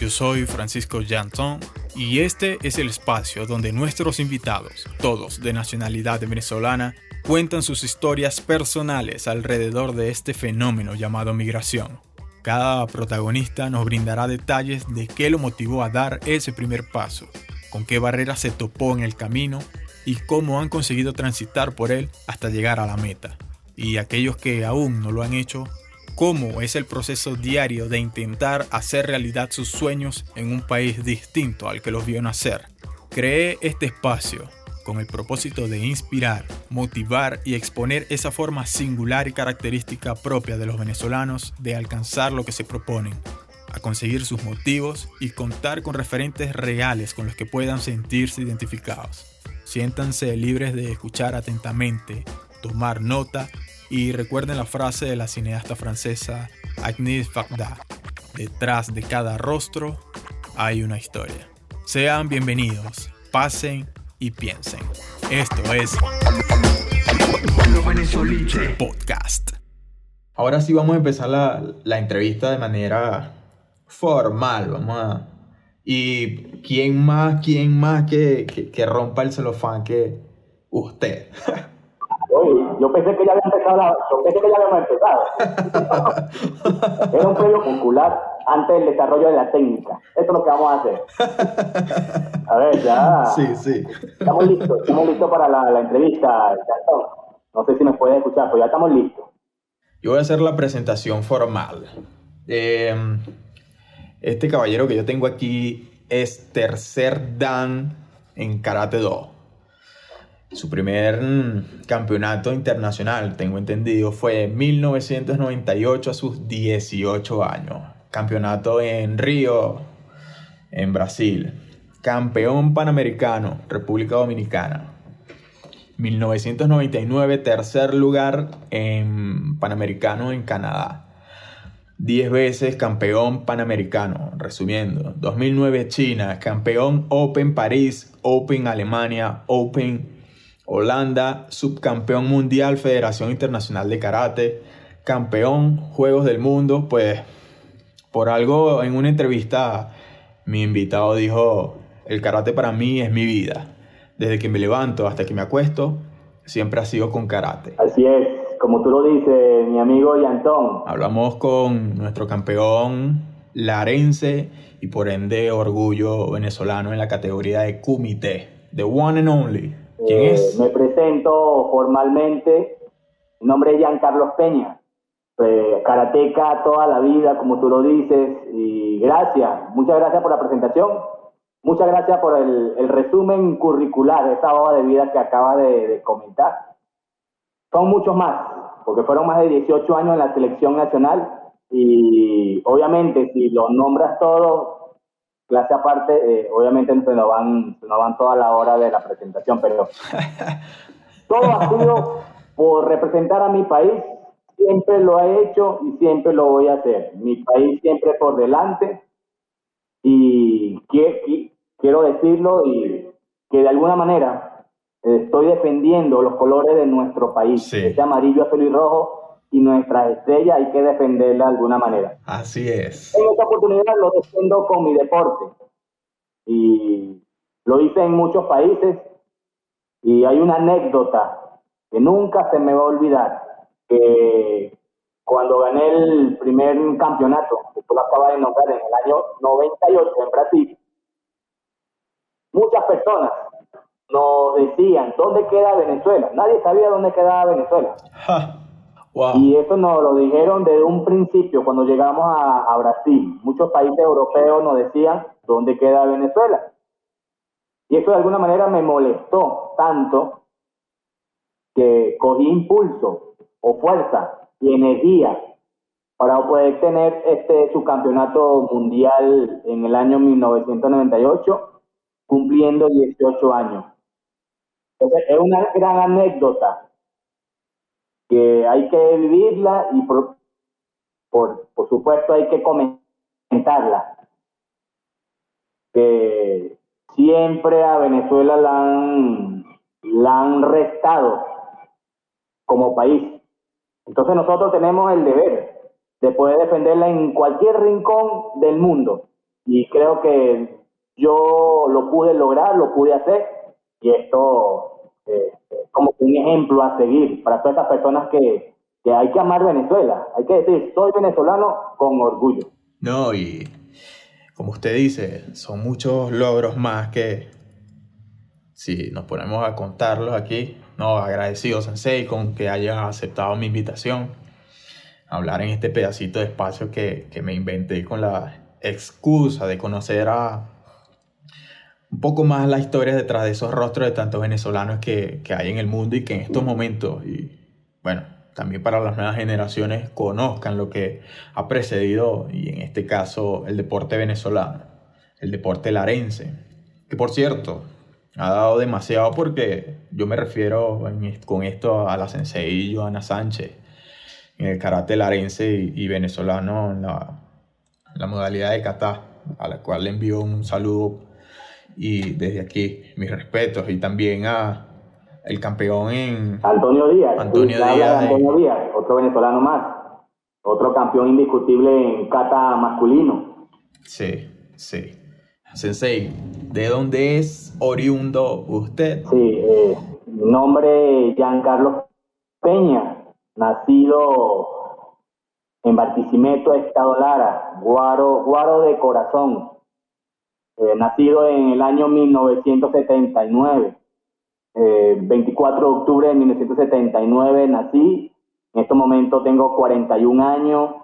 Yo soy Francisco Janton y este es el espacio donde nuestros invitados, todos de nacionalidad venezolana, cuentan sus historias personales alrededor de este fenómeno llamado migración. Cada protagonista nos brindará detalles de qué lo motivó a dar ese primer paso, con qué barreras se topó en el camino y cómo han conseguido transitar por él hasta llegar a la meta. Y aquellos que aún no lo han hecho, cómo es el proceso diario de intentar hacer realidad sus sueños en un país distinto al que los vio nacer. Creé este espacio con el propósito de inspirar, motivar y exponer esa forma singular y característica propia de los venezolanos de alcanzar lo que se proponen, a conseguir sus motivos y contar con referentes reales con los que puedan sentirse identificados. Siéntanse libres de escuchar atentamente, tomar nota y recuerden la frase de la cineasta francesa Agnès Varda, detrás de cada rostro hay una historia. Sean bienvenidos, pasen y piensen. Esto es Podcast. Ahora sí vamos a empezar la, la entrevista de manera formal. Vamos a... Y quién más, quién más que, que, que rompa el celofán que usted. Oye, yo pensé que ya había la, yo pensé que ya habíamos empezado. Era un previo muscular antes del desarrollo de la técnica. Eso es lo que vamos a hacer. A ver, ya. Sí, sí. Estamos listos, estamos listos para la, la entrevista. No sé si me pueden escuchar, pero ya estamos listos. Yo voy a hacer la presentación formal. Eh, este caballero que yo tengo aquí es tercer Dan en Karate Do. Su primer mm, campeonato internacional, tengo entendido, fue en 1998 a sus 18 años. Campeonato en Río, en Brasil. Campeón panamericano, República Dominicana. 1999, tercer lugar en Panamericano en Canadá. 10 veces campeón panamericano, resumiendo. 2009 China, campeón Open París, Open Alemania, Open Holanda, subcampeón mundial Federación Internacional de Karate, campeón Juegos del Mundo, pues por algo en una entrevista mi invitado dijo, el karate para mí es mi vida. Desde que me levanto hasta que me acuesto, siempre ha sido con karate. Así es, como tú lo dices, mi amigo Yantón. Hablamos con nuestro campeón larense y por ende orgullo venezolano en la categoría de kumite, the one and only. ¿Quién Eh, es? Me presento formalmente. Mi nombre es Giancarlos Peña. Eh, karateca toda la vida, como tú lo dices. Y gracias, muchas gracias por la presentación. Muchas gracias por el, el resumen curricular esa hoja de vida que acaba de, de comentar. Son muchos más, porque fueron más de 18 años en la selección nacional. Y obviamente, si los nombras todos, clase aparte, eh, obviamente se nos, van, se nos van toda la hora de la presentación, pero todo ha sido por representar a mi país, siempre lo he hecho y siempre lo voy a hacer. Mi país siempre por delante y, y quiero decirlo y que de alguna manera estoy defendiendo los colores de nuestro país, Sí. ese amarillo, azul y rojo y nuestra estrella hay que defenderla de alguna manera. Así es. En esta oportunidad lo defiendo con mi deporte. Y lo hice en muchos países. Y hay una anécdota que nunca se me va a olvidar. Que cuando gané el primer campeonato, que tú lo acabas de nombrar, en el año 98 en Brasil, muchas personas nos decían, ¿dónde queda Venezuela? Nadie sabía dónde quedaba Venezuela. Ja. Y eso nos lo dijeron desde un principio cuando llegamos a, Brasil. Muchos países europeos nos decían dónde queda Venezuela. Y eso de alguna manera me molestó tanto que cogí impulso o fuerza y energía para poder tener este subcampeonato mundial en el año 1998, cumpliendo 18 años. Entonces, es una gran anécdota que hay que vivirla y por, por, por supuesto hay que comentarla. Que siempre a Venezuela la han, la han restado como país. Entonces nosotros tenemos el deber de poder defenderla en cualquier rincón del mundo. Y creo que yo lo pude lograr, lo pude hacer, y esto eh, como un ejemplo a seguir para todas esas personas que, que hay que amar Venezuela. Hay que decir, soy venezolano con orgullo. No, y como usted dice, son muchos logros más que si nos ponemos a contarlos aquí. No, agradecido Sensei con que haya aceptado mi invitación a hablar en este pedacito de espacio que, que me inventé con la excusa de conocer a un poco más la historia detrás de esos rostros de tantos venezolanos que, que hay en el mundo y que en estos momentos, y bueno, también para las nuevas generaciones conozcan lo que ha precedido y en este caso el deporte venezolano, el deporte larense, que por cierto ha dado demasiado porque yo me refiero con esto a la sensei Joana Sánchez en el karate larense y, venezolano en la, la, modalidad de kata, a la cual le envío un saludo y desde aquí mis respetos y también a el campeón en... Antonio Díaz. Antonio Díaz. Antonio Díaz, otro venezolano más. Otro campeón indiscutible en kata masculino. Sí, sí. Sensei, ¿de dónde es oriundo usted? Sí, eh, mi nombre es Giancarlo Peña, nacido en Barquisimeto, Estado Lara, Guaro, Guaro de corazón, eh, nacido en el año 1979. 24 eh, de octubre de 1979 nací, en este momento tengo 41 años,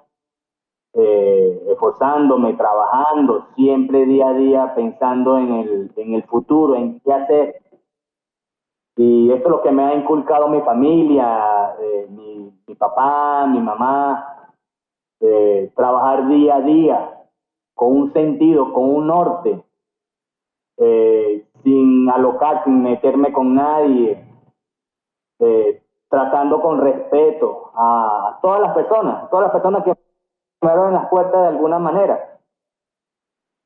eh, esforzándome, trabajando, siempre día a día pensando en el, en el futuro, en qué hacer. Y eso es lo que me ha inculcado mi familia, eh, mi, mi, papá, mi mamá, trabajar día a día con un sentido, con un norte. Eh, sin alocar, sin meterme con nadie, eh, tratando con respeto a todas las personas, todas las personas que me abren las puertas de alguna manera.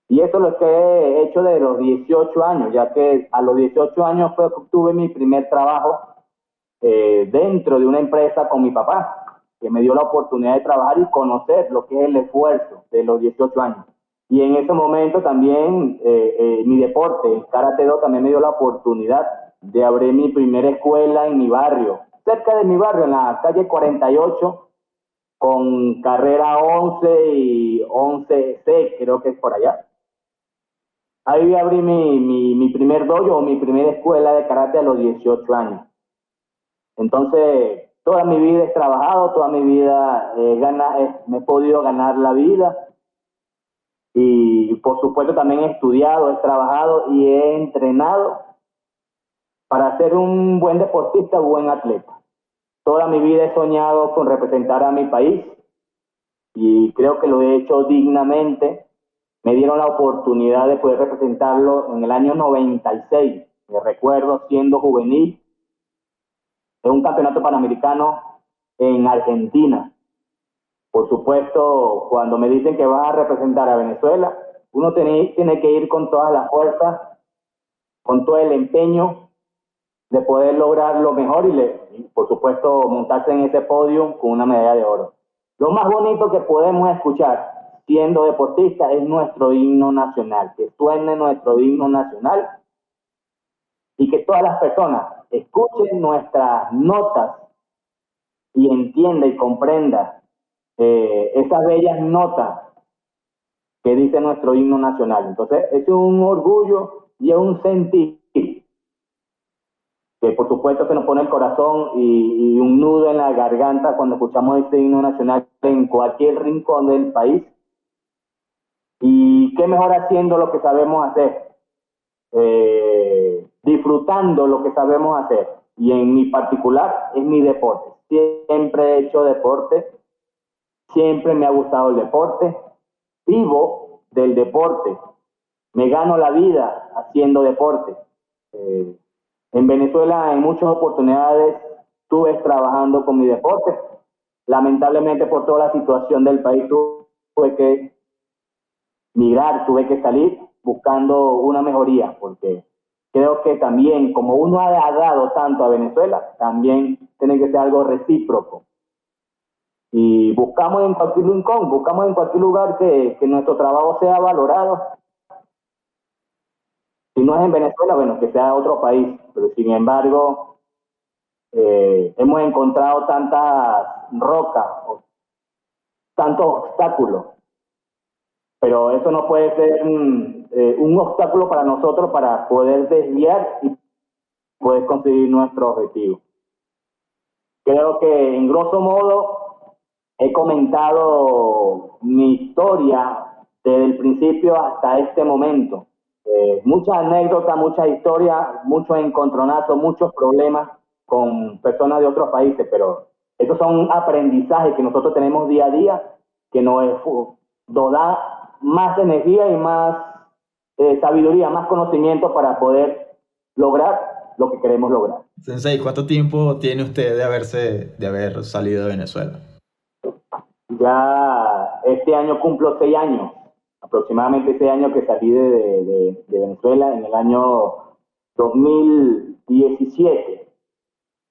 Y eso es lo que he hecho de los 18 años, ya que a los 18 años fue mi primer trabajo eh, dentro de una empresa con mi papá, que me dio la oportunidad de trabajar y conocer lo que es el esfuerzo de los 18 años. Y en ese momento también eh, eh, mi deporte, Karate Do, también me dio la oportunidad de abrir mi primera escuela en mi barrio, cerca de mi barrio, en la calle 48, con carrera 11 y 11C, creo que es por allá. Ahí abrí mi, mi, mi primer dojo, mi primera escuela de karate a los 18 años. Entonces, toda mi vida he trabajado, toda mi vida gana, me he podido ganar la vida y por supuesto también he estudiado, he trabajado y he entrenado para ser un buen deportista, buen atleta. Toda mi vida he soñado con representar a mi país y creo que lo he hecho dignamente. Me dieron la oportunidad de poder representarlo en el año 96. Me recuerdo siendo juvenil en un campeonato panamericano en Argentina. Por supuesto, cuando me dicen que vas a representar a Venezuela, uno tiene, tiene que ir con todas las fuerzas, con todo el empeño de poder lograr lo mejor y, por supuesto, montarse en ese podio con una medalla de oro. Lo más bonito que podemos escuchar siendo deportista es nuestro himno nacional, que suene nuestro himno nacional y que todas las personas escuchen nuestras notas y entienda y comprenda eh, esas bellas notas que dice nuestro himno nacional. Entonces, es un orgullo y es un sentir que por supuesto se nos pone el corazón y, un nudo en la garganta cuando escuchamos este himno nacional en cualquier rincón del país. Y qué mejor haciendo lo que sabemos hacer, eh, disfrutando lo que sabemos hacer. Y en mi particular es mi deporte. Siempre he hecho deporte Siempre me ha gustado el deporte, vivo del deporte, me gano la vida haciendo deporte. Eh, en Venezuela en muchas oportunidades estuve trabajando con mi deporte. Lamentablemente por toda la situación del país tuve que migrar, tuve que salir buscando una mejoría, porque creo que también, como uno ha dado tanto a Venezuela, también tiene que ser algo recíproco. Y buscamos en cualquier rincón, buscamos en cualquier lugar que, que nuestro trabajo sea valorado. Si no es en Venezuela, bueno, que sea otro país, pero sin embargo, eh, hemos encontrado tantas rocas, tantos obstáculos, pero eso no puede ser un, eh, un obstáculo para nosotros para poder desviar y poder conseguir nuestro objetivo. Creo que en grosso modo he comentado mi historia desde el principio hasta este momento. Eh, muchas anécdotas, muchas historias, muchos encontronazos, muchos problemas con personas de otros países, pero esos son aprendizajes que nosotros tenemos día a día que nos, da más energía y más eh, sabiduría, más conocimiento para poder lograr lo que queremos lograr. Sensei, ¿cuánto tiempo tiene usted de haberse de haber salido de Venezuela? Ya este año cumplo seis años, aproximadamente seis años que salí de, Venezuela en el año 2017.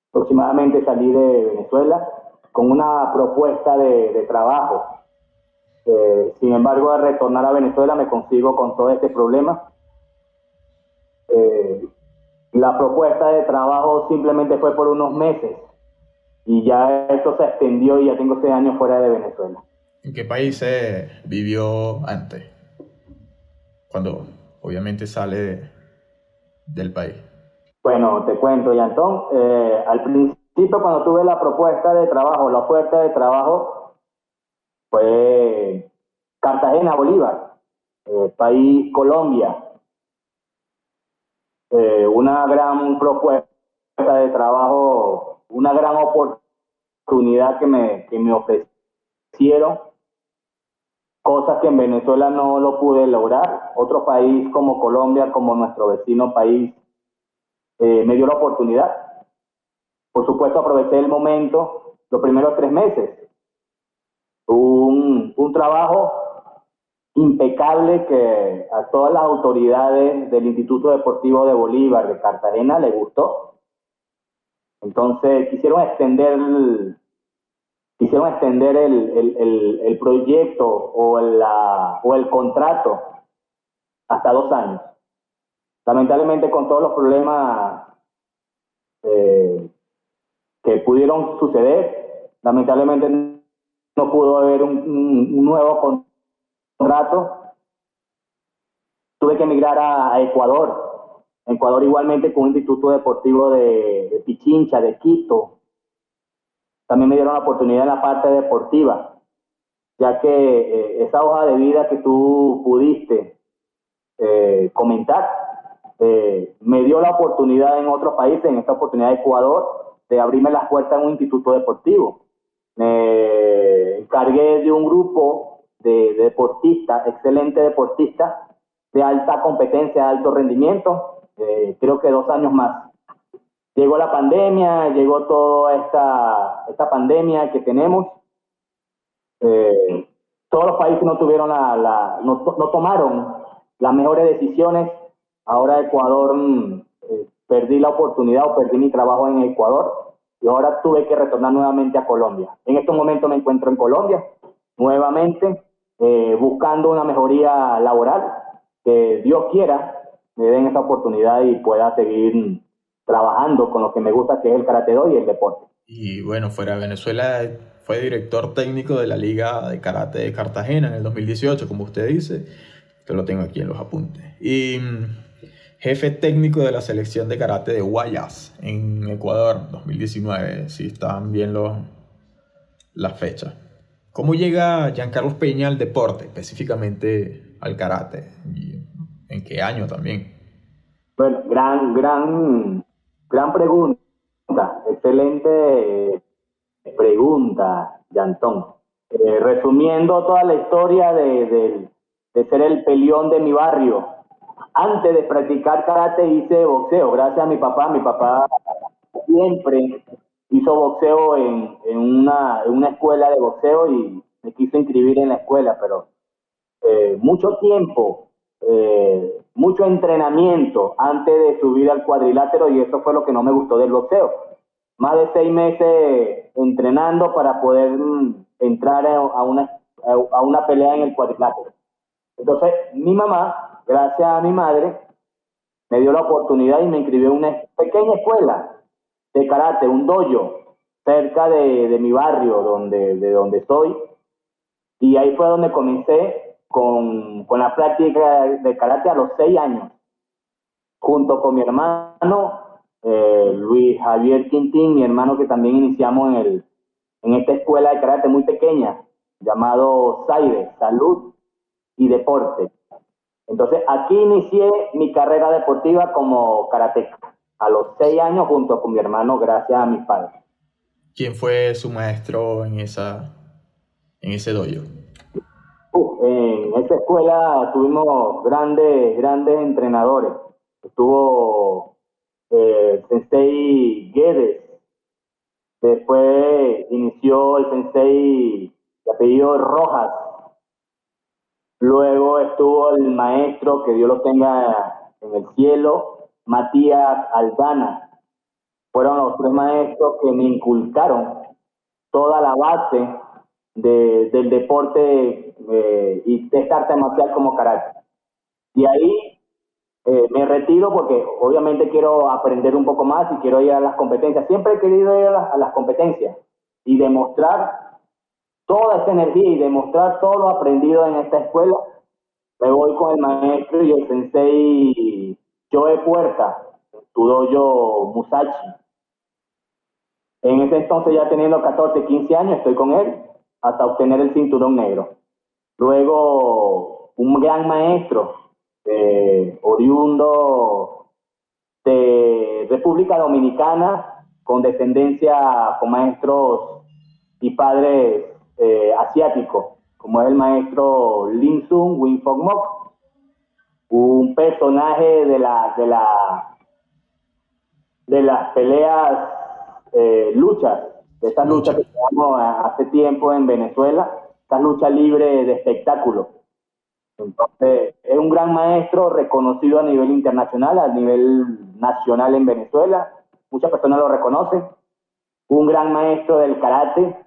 Aproximadamente salí de Venezuela con una propuesta de, trabajo. Eh, sin embargo, al retornar a Venezuela me consigo con todo este problema. Eh, la propuesta de trabajo simplemente fue por unos meses y ya eso se extendió y ya tengo seis años fuera de Venezuela. ¿En qué país vivió antes? Cuando obviamente sale del país. Bueno, te cuento, Yantón. Eh, al principio, cuando tuve la propuesta de trabajo, la oferta de trabajo, fue Cartagena, Bolívar, eh, país Colombia. Eh, una gran propuesta de trabajo una gran oportunidad que me, que me ofrecieron, cosas que en Venezuela no lo pude lograr. Otro país como Colombia, como nuestro vecino país, eh, me dio la oportunidad. Por supuesto, aproveché el momento, los primeros tres meses. Un, un trabajo impecable que a todas las autoridades del Instituto Deportivo de Bolívar de Cartagena le gustó entonces quisieron extender, quisieron extender el, proyecto o, la, o el contrato hasta dos años. Lamentablemente con todos los problemas eh, que pudieron suceder, lamentablemente no pudo haber un nuevo contrato. Tuve que emigrar a Ecuador Ecuador igualmente con un instituto deportivo de, Pichincha, de Quito. También me dieron la oportunidad en la parte deportiva, ya que eh, esa hoja de vida que tú pudiste eh, comentar, eh, me dio la oportunidad en otros países, en esta oportunidad de Ecuador, de abrirme las puertas en un instituto deportivo. Me encargué de un grupo de, de deportistas, excelentes deportistas, de alta competencia, de alto rendimiento, eh, creo que dos años más. Llegó la pandemia, llegó toda esta, esta pandemia que tenemos. Eh, todos los países no tuvieron la, no, tomaron las mejores decisiones. Ahora Ecuador mm, eh, perdí la oportunidad o perdí mi trabajo en Ecuador y ahora tuve que retornar nuevamente a Colombia. En estos momentos me encuentro en Colombia nuevamente buscando una mejoría laboral que Dios quiera me den esa oportunidad y pueda seguir trabajando con lo que me gusta, que es el karate do y el deporte. Y bueno, fuera de Venezuela fue director técnico de la Liga de Karate de Cartagena en el 2018, como usted dice. Esto lo tengo aquí en los apuntes. Y mm, jefe técnico de la selección de karate de Guayas en Ecuador 2019, si están bien los, las fechas. ¿Cómo llega Giancarlos Peña al deporte, específicamente al karate? ¿En qué año también? Bueno, gran, gran, gran pregunta. Excelente eh, pregunta, Yantón. Eh, resumiendo toda la historia de, ser el peleón de mi barrio. Antes de practicar karate hice boxeo, gracias a mi papá. Mi papá siempre hizo boxeo en, una, una escuela de boxeo y me quiso inscribir en la escuela, pero eh, mucho tiempo eh, mucho entrenamiento antes de subir al cuadrilátero y eso fue lo que no me gustó del boxeo. más de seis meses entrenando para poder mm, entrar a una, a una pelea en el cuadrilátero. Entonces, mi mamá, gracias a mi madre, me dio la oportunidad y me inscribió en una pequeña escuela de karate, un dojo, cerca de, mi barrio, donde, de donde estoy. Y ahí fue donde comencé con, con la práctica de karate a los seis años, junto con mi hermano eh, Luis Javier Quintín, mi hermano que también iniciamos en, el, en esta escuela de karate muy pequeña, llamado SAIDE, Salud y Deporte. Entonces aquí inicié mi carrera deportiva como karateca a los seis años junto con mi hermano gracias a mis padres. ¿Quién fue su maestro en, esa, en ese dojo? En esa escuela tuvimos grandes, grandes entrenadores. Estuvo eh, Sensei Guedes, después inició el Sensei de apellido Rojas, luego estuvo el maestro, que Dios lo tenga en el cielo, Matías Aldana. Fueron los tres maestros que me inculcaron toda la base del deporte eh, y de esta arte marcial como carácter. Y ahí eh, me retiro porque obviamente quiero aprender un poco más y quiero ir a las competencias. Siempre he querido ir a las, competencias y demostrar toda esa energía y demostrar todo lo aprendido en esta escuela. Me voy con el maestro y el sensei Joe Puerta, Tudoyo Musashi. En ese entonces, ya teniendo 14, 15 años, estoy con él hasta obtener el cinturón negro. Luego, un gran maestro, eh, oriundo de República Dominicana, con descendencia con maestros y padres eh, asiáticos, como es el maestro Lin Sun Wing Fong Mok, un personaje de la de la de las peleas eh, luchas, de estas luchas que tenemos hace tiempo en Venezuela, esta lucha libre de espectáculo entonces, es un gran maestro reconocido a nivel internacional, a nivel nacional en Venezuela. Muchas personas lo reconocen. Un gran maestro del karate.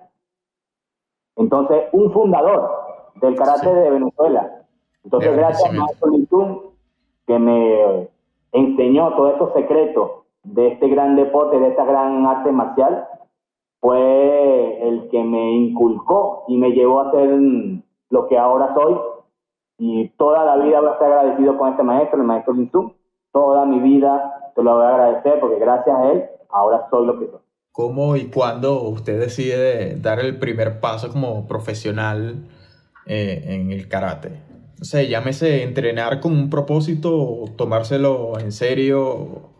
Entonces, un fundador del karate de Venezuela. Entonces, gracias a Maestro Lintun, que me enseñó todos esos secretos de este gran deporte, de esta gran arte marcial, fue el que me inculcó y me llevó a ser lo que ahora soy, y toda la vida voy a estar agradecido con este maestro, el maestro Linsun. Toda mi vida te lo voy a agradecer porque gracias a él ahora soy lo que soy. ¿Cómo y cuándo usted decide dar el primer paso como profesional eh, en el karate? O sea, llámese entrenar con un propósito, tomárselo en serio,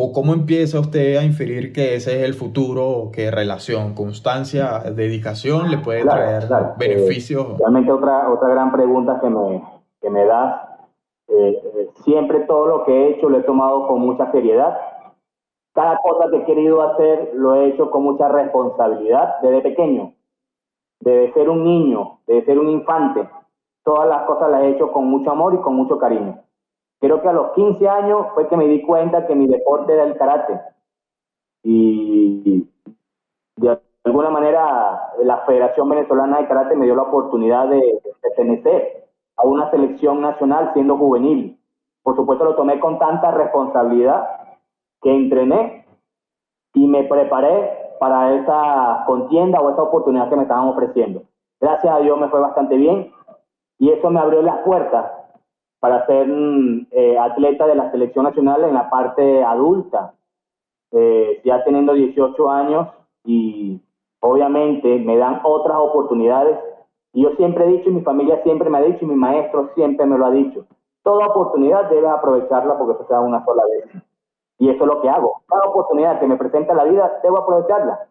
¿O cómo empieza usted a inferir que ese es el futuro, qué relación, constancia, dedicación le puede traer beneficios? Eh, realmente otra, otra gran pregunta que me, que me das. Eh, eh, siempre todo lo que he hecho lo he tomado con mucha seriedad. Cada cosa que he querido hacer lo he hecho con mucha responsabilidad desde pequeño. Desde ser un niño, desde ser un infante. Todas las cosas las he hecho con mucho amor y con mucho cariño. Creo que a los 15 años fue que me di cuenta que mi deporte era el karate. Y de alguna manera la Federación Venezolana de Karate me dio la oportunidad de pertenecer a una selección nacional siendo juvenil. Por supuesto lo tomé con tanta responsabilidad que entrené y me preparé para esa contienda o esa oportunidad que me estaban ofreciendo. Gracias a Dios me fue bastante bien y eso me abrió las puertas para ser eh, atleta de la selección nacional en la parte adulta, eh, ya teniendo 18 años y obviamente me dan otras oportunidades. Y yo siempre he dicho, y mi familia siempre me ha dicho, y mi maestro siempre me lo ha dicho, toda oportunidad debes aprovecharla porque se da una sola vez. Y eso es lo que hago. Cada oportunidad que me presenta la vida, debo aprovecharla.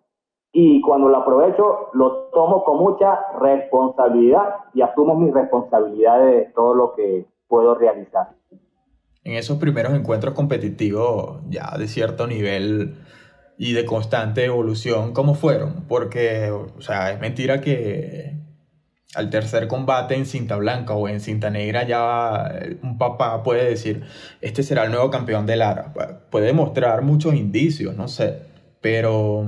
Y cuando la aprovecho, lo tomo con mucha responsabilidad y asumo mis responsabilidades de todo lo que puedo realizar. En esos primeros encuentros competitivos ya de cierto nivel y de constante evolución, ¿cómo fueron? Porque, o sea, es mentira que al tercer combate en cinta blanca o en cinta negra ya un papá puede decir, este será el nuevo campeón de Lara. Puede mostrar muchos indicios, no sé. pero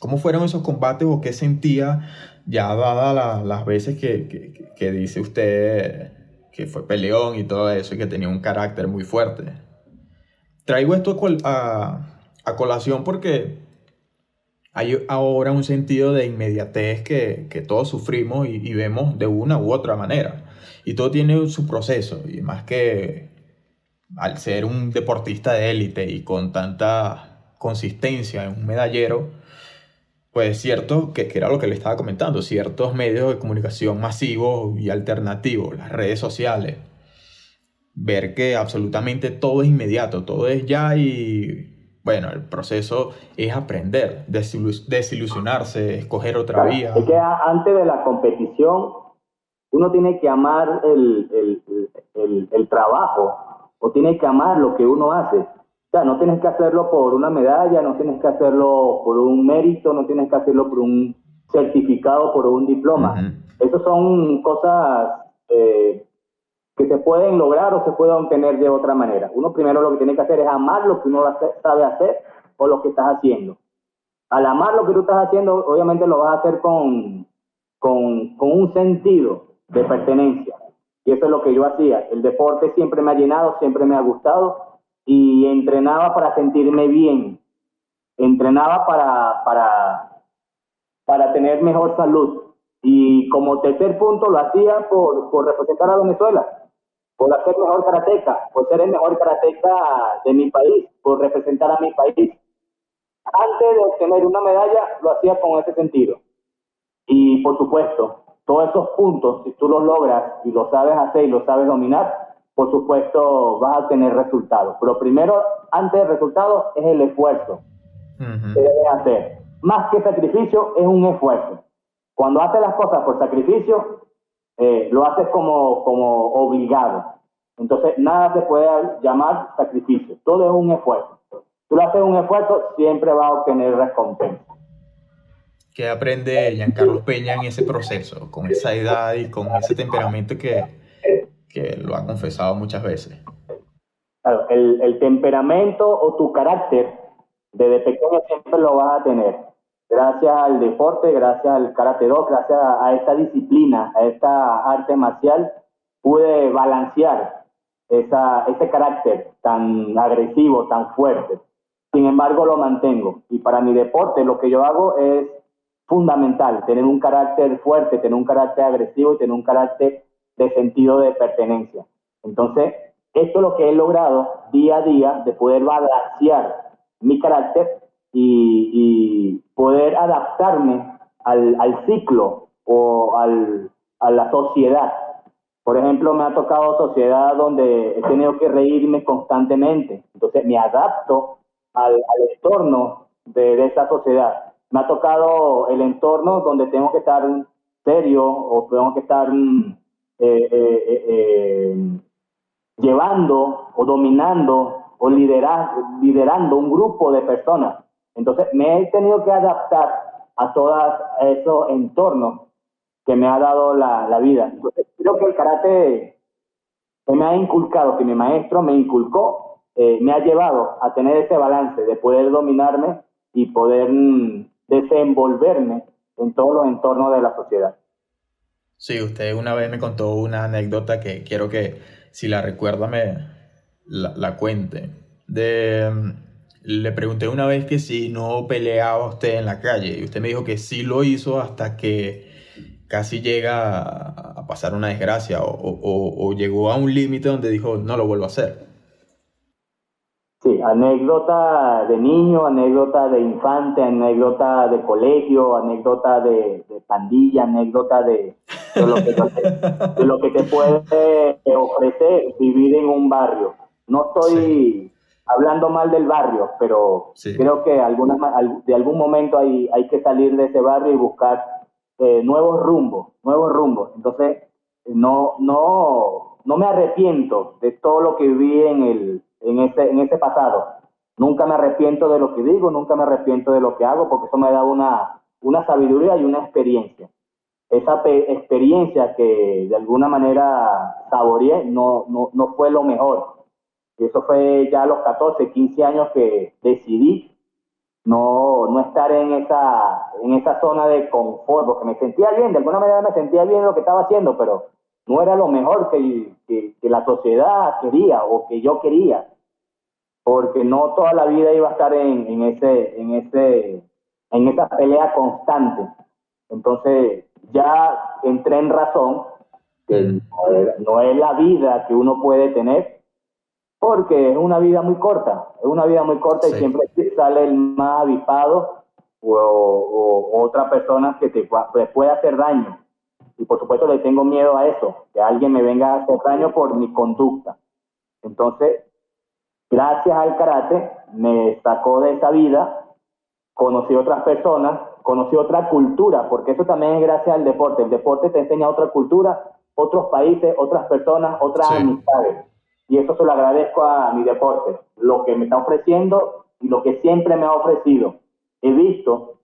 ¿cómo fueron esos combates o qué sentía ya dada las veces que, que, dice usted que fue peleón y todo eso y que tenía un carácter muy fuerte? Traigo esto a, a colación porque hay ahora un sentido de inmediatez que, que todos sufrimos y, y, vemos de una u otra manera. Y todo tiene su proceso. Y más que al ser un deportista de élite y con tanta consistencia en un medallero, pues es cierto que, que, era lo que le estaba comentando, ciertos medios de comunicación masivos y alternativos, las redes sociales, ver que absolutamente todo es inmediato, todo es ya y bueno, el proceso es aprender, desilusionarse, escoger otra vía. Es que antes de la competición uno tiene que amar el, el, el, el trabajo o tiene que amar lo que uno hace. Sea, no tienes que hacerlo por una medalla, no tienes que hacerlo por un mérito, no tienes que hacerlo por un certificado, por un diploma. Esas son cosas eh, que se pueden lograr o se pueden obtener de otra manera. Uno primero lo que tiene que hacer es amar lo que uno sabe hacer o lo que estás haciendo. Al amar lo que tú estás haciendo, obviamente lo vas a hacer con, con, con un sentido de pertenencia. Y eso es lo que yo hacía. El deporte siempre me ha llenado, siempre me ha gustado y entrenaba para sentirme bien. Entrenaba para, para, para tener mejor salud. Y como tercer punto lo hacía por, por representar a Venezuela por hacer mejor karateca, por ser el mejor karateca de mi país, por representar a mi país. Antes de obtener una medalla, lo hacía con ese sentido. Y por supuesto, todos esos puntos, si tú los logras y lo sabes hacer y lo sabes dominar, por supuesto vas a tener resultados. Pero primero, antes del resultado, es el esfuerzo que debes hacer. Más que sacrificio, es un esfuerzo. Cuando haces las cosas por sacrificio, eh, lo haces como, como obligado. Entonces, nada se puede llamar sacrificio. Todo es un esfuerzo. Tú lo haces un esfuerzo, siempre vas a obtener recompensa. ¿Qué aprende Giancarlo Peña en ese proceso, con esa edad y con ese temperamento que, que lo ha confesado muchas veces? Claro, el, el temperamento o tu carácter desde pequeño siempre lo vas a tener gracias al deporte, gracias al karate do, gracias a, esta disciplina, a esta arte marcial, pude balancear esa, ese carácter tan agresivo, tan fuerte. Sin embargo, lo mantengo. Y para mi deporte, lo que yo hago es fundamental, tener un carácter fuerte, tener un carácter agresivo y tener un carácter de sentido de pertenencia. Entonces, esto es lo que he logrado día a día de poder balancear mi carácter y, poder adaptarme al, al ciclo o al, a la sociedad. Por ejemplo, me ha tocado sociedad donde he tenido que reírme constantemente, entonces me adapto al, al entorno de, de, esa sociedad. Me ha tocado el entorno donde tengo que estar serio o tengo que estar mm, eh, eh, eh, llevando o dominando o liderar, liderando un grupo de personas. Entonces me he tenido que adaptar a todos esos entornos que me ha dado la, vida. Entonces creo que el karate que me ha inculcado, que mi maestro me inculcó, me ha llevado a tener ese balance de poder dominarme y poder mm, desenvolverme en todos los entornos de la sociedad. Sí, usted una vez me contó una anécdota que quiero que, si la recuerda, me la, cuente. De mm, le pregunté una vez que si no peleaba usted en la calle y usted me dijo que sí lo hizo hasta que casi llega a pasar una desgracia o, llegó a un límite donde dijo no lo vuelvo a hacer. Sí, anécdota de niño, anécdota de infante, anécdota de colegio, anécdota de, pandilla, anécdota de, lo que, de, lo que, te puede ofrecer vivir en un barrio. No estoy hablando mal del barrio, pero creo que alguna, de algún momento hay, hay que salir de ese barrio y buscar eh, nuevos rumbos, nuevos rumbos. Entonces, no, no, no me arrepiento de todo lo que viví en, el, en, ese, en ese pasado. Nunca me arrepiento de lo que digo, nunca me arrepiento de lo que hago, porque eso me da una, una sabiduría y una experiencia. Esa experiencia que de alguna manera saboreé no, no, no fue lo mejor, eso fue ya a los 14, 15 años que decidí no, no estar en esa, en esa zona de confort, porque me sentía bien, de alguna manera me sentía bien lo que estaba haciendo, pero no era lo mejor que, que, la sociedad quería o que yo quería, porque no toda la vida iba a estar en, en, ese, en, ese, en esa pelea constante. Entonces ya entré en razón que no es la vida que uno puede tener, porque es una vida muy corta, es una vida muy corta y siempre sale el más avispado o, otra persona que te, puede hacer daño. Y por supuesto le tengo miedo a eso, que alguien me venga a hacer daño por mi conducta. Entonces, gracias al karate, me sacó de esa vida, conocí otras personas, conocí otra cultura, porque eso también es gracias al deporte. El deporte te enseña otra cultura, otros países, otras personas, otras amistades. Y eso se lo agradezco a mi deporte, lo que me está ofreciendo y lo que siempre me ha ofrecido. He visto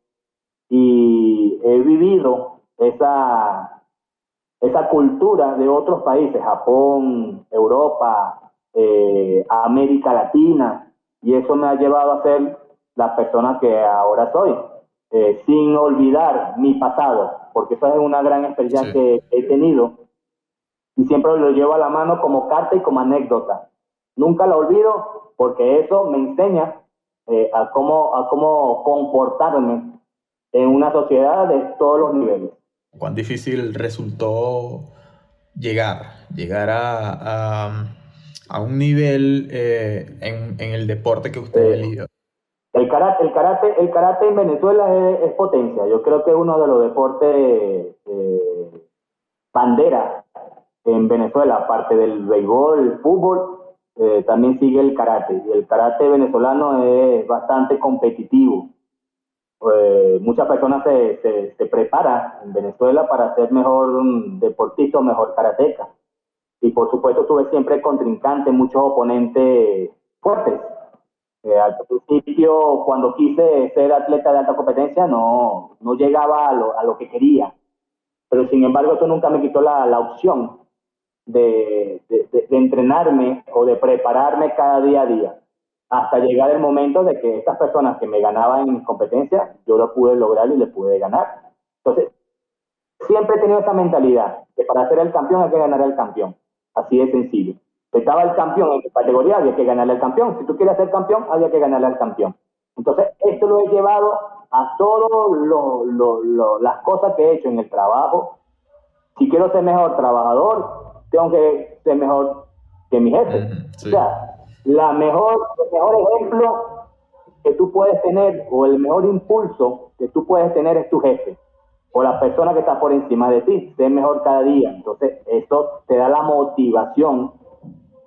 y he vivido esa, esa cultura de otros países, Japón, Europa, eh, América Latina, y eso me ha llevado a ser la persona que ahora soy, eh, sin olvidar mi pasado, porque eso es una gran experiencia que he tenido y siempre lo llevo a la mano como carta y como anécdota. Nunca la olvido porque eso me enseña eh, a, cómo, a cómo comportarme en una sociedad de todos los niveles. ¿Cuán difícil resultó llegar, llegar a, a, un nivel eh, en, en, el deporte que usted ha elegido? El karate, el, karate, el karate en Venezuela es, potencia. Yo creo que es uno de los deportes eh, bandera en Venezuela, aparte del béisbol, el fútbol, eh, también sigue el karate. Y el karate venezolano es bastante competitivo. Eh, muchas personas se, se, preparan en Venezuela para ser mejor deportista o mejor karateca. Y por supuesto tuve siempre contrincantes, muchos oponentes fuertes. Eh, al principio, cuando quise ser atleta de alta competencia, no, no llegaba a lo, a lo que quería. Pero sin embargo, eso nunca me quitó la, la opción de, de, entrenarme o de prepararme cada día a día, hasta llegar el momento de que estas personas que me ganaban en mis competencias, yo lo pude lograr y le pude ganar. Entonces, siempre he tenido esa mentalidad, que para ser el campeón hay que ganar al campeón. Así de sencillo. Estaba el campeón en categoría, había que ganarle al campeón. Si tú quieres ser campeón, había que ganarle al campeón. Entonces, esto lo he llevado a todas las cosas que he hecho en el trabajo. Si quiero ser mejor trabajador, tengo que ser mejor que mi jefe. O sea, la mejor, el mejor ejemplo que tú puedes tener o el mejor impulso que tú puedes tener es tu jefe o la persona que está por encima de ti, ser mejor cada día. Entonces, eso te da la motivación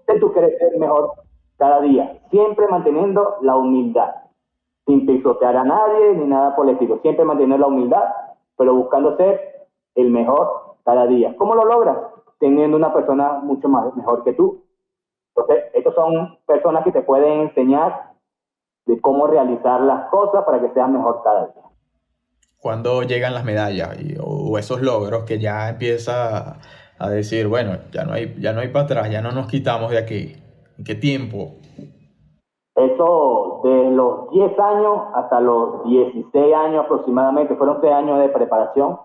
de tú querer ser mejor cada día, siempre manteniendo la humildad, sin pisotear a nadie ni nada por el estilo, siempre mantener la humildad, pero buscando ser el mejor cada día. ¿Cómo lo logras? teniendo una persona mucho más mejor que tú. Entonces, estos son personas que te pueden enseñar de cómo realizar las cosas para que seas mejor cada día. Cuando llegan las medallas o esos logros que ya empieza a decir, bueno, ya no hay, ya no hay para atrás, ya no nos quitamos de aquí. ¿En qué tiempo? Eso de los 10 años hasta los 16 años aproximadamente, fueron 6 años de preparación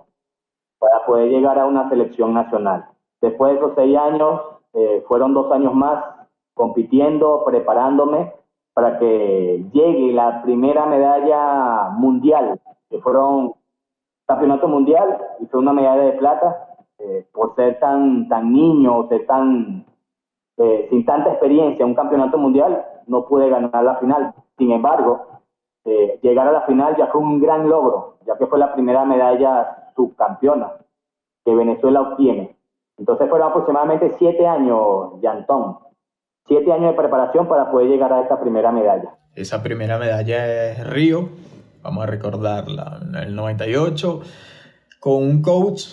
para poder llegar a una selección nacional. Después de esos seis años, eh, fueron dos años más compitiendo, preparándome para que llegue la primera medalla mundial, que fueron campeonato mundial y fue una medalla de plata eh, por ser tan, tan niño, ser tan, eh, sin tanta experiencia, un campeonato mundial, no pude ganar la final. Sin embargo, llegar a la final ya fue un gran logro, ya que fue la primera medalla subcampeona que Venezuela obtiene. Entonces fueron aproximadamente siete años, Yantón. Siete años de preparación para poder llegar a esa primera medalla. Esa primera medalla es Río, vamos a recordarla, en el 98, con un coach,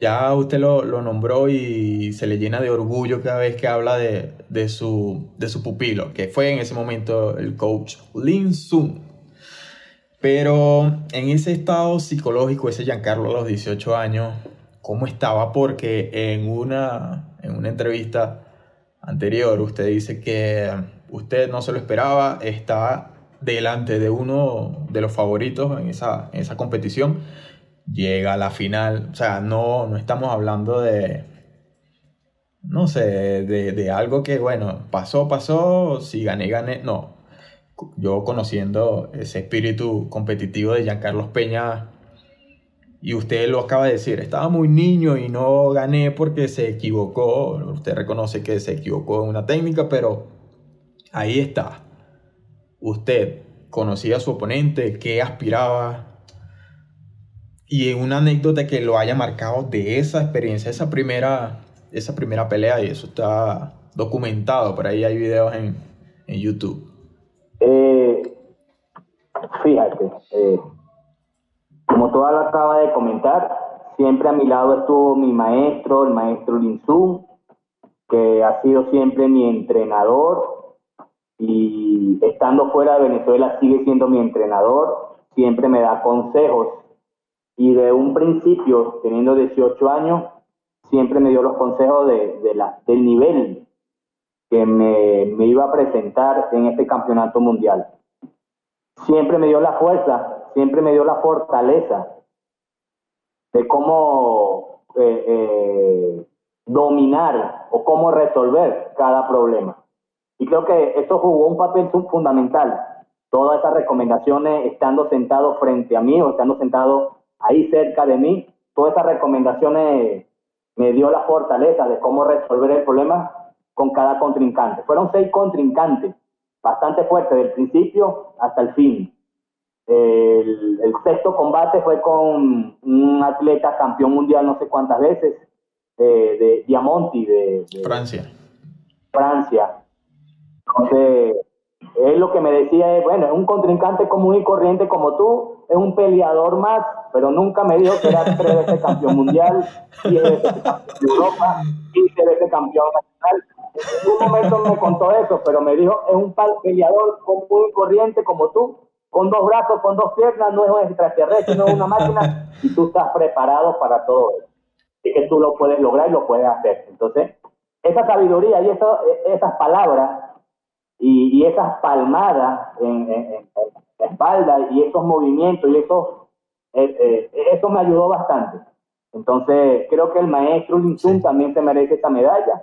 ya usted lo, lo, nombró y se le llena de orgullo cada vez que habla de, de, su, de su pupilo, que fue en ese momento el coach Lin Sun. Pero en ese estado psicológico, ese Giancarlo a los 18 años, cómo estaba, porque en una, en una entrevista anterior usted dice que usted no se lo esperaba, estaba delante de uno de los favoritos en esa, en esa competición, llega a la final. O sea, no, no estamos hablando de, no sé, de, de, algo que, bueno, pasó, pasó, si gané, gané. No. Yo conociendo ese espíritu competitivo de Giancarlos Peña, y usted lo acaba de decir, estaba muy niño y no gané porque se equivocó. Usted reconoce que se equivocó en una técnica, pero ahí está. Usted conocía a su oponente, qué aspiraba, y una anécdota que lo haya marcado de esa experiencia, esa primera esa primera pelea y eso está documentado, por ahí hay videos en, en YouTube. Eh, fíjate, eh, como tú lo acaba de comentar, siempre a mi lado estuvo mi maestro, el maestro Linsun, que ha sido siempre mi entrenador y estando fuera de Venezuela sigue siendo mi entrenador, siempre me da consejos y de un principio, teniendo 18 años, siempre me dio los consejos de, la, del nivel que me, me, iba a presentar en este campeonato mundial. Siempre me dio la fuerza, siempre me dio la fortaleza de cómo eh, eh, dominar o cómo resolver cada problema. Y creo que eso jugó un papel fundamental. Todas esas recomendaciones, estando sentado frente a mí o estando sentado ahí cerca de mí, todas esas recomendaciones me dio la fortaleza de cómo resolver el problema con cada contrincante. Fueron seis contrincantes, bastante fuertes, del principio hasta el fin. El, sexto combate fue con un atleta campeón mundial no sé cuántas veces, de Diamonti, de, de Francia. Francia. Entonces, él lo que me decía es, bueno, es un contrincante común y corriente como tú, es un peleador más, pero nunca me dijo que era tres veces campeón mundial, diez veces campeón de Europa, quince veces campeón nacional. En un momento me contó eso, pero me dijo, es un peleador común y corriente como tú, con dos brazos, con dos piernas, no es un extraterrestre, no es una máquina, y tú estás preparado para todo eso. Y que tú lo puedes lograr y lo puedes hacer. Entonces, esa sabiduría y eso, esas palabras y, esas palmadas en, la espalda y esos movimientos y eso, eh, eh, eso me ayudó bastante. Entonces, creo que el maestro Linsun también se merece esta medalla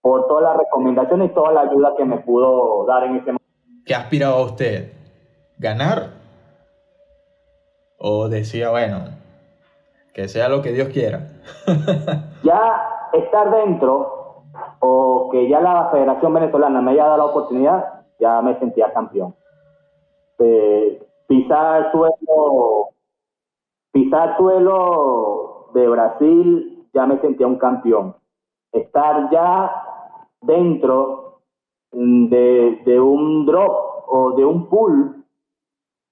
por todas las recomendaciones y toda la ayuda que me pudo dar en ese momento. ¿Qué aspiraba usted? ¿Ganar? ¿O decía, bueno, que sea lo que Dios quiera? ya estar dentro o que ya la Federación Venezolana me haya dado la oportunidad, ya me sentía campeón. Eh, pisar suelo, pisar suelo de Brasil, ya me sentía un campeón. Estar ya dentro de, de un drop o de un pool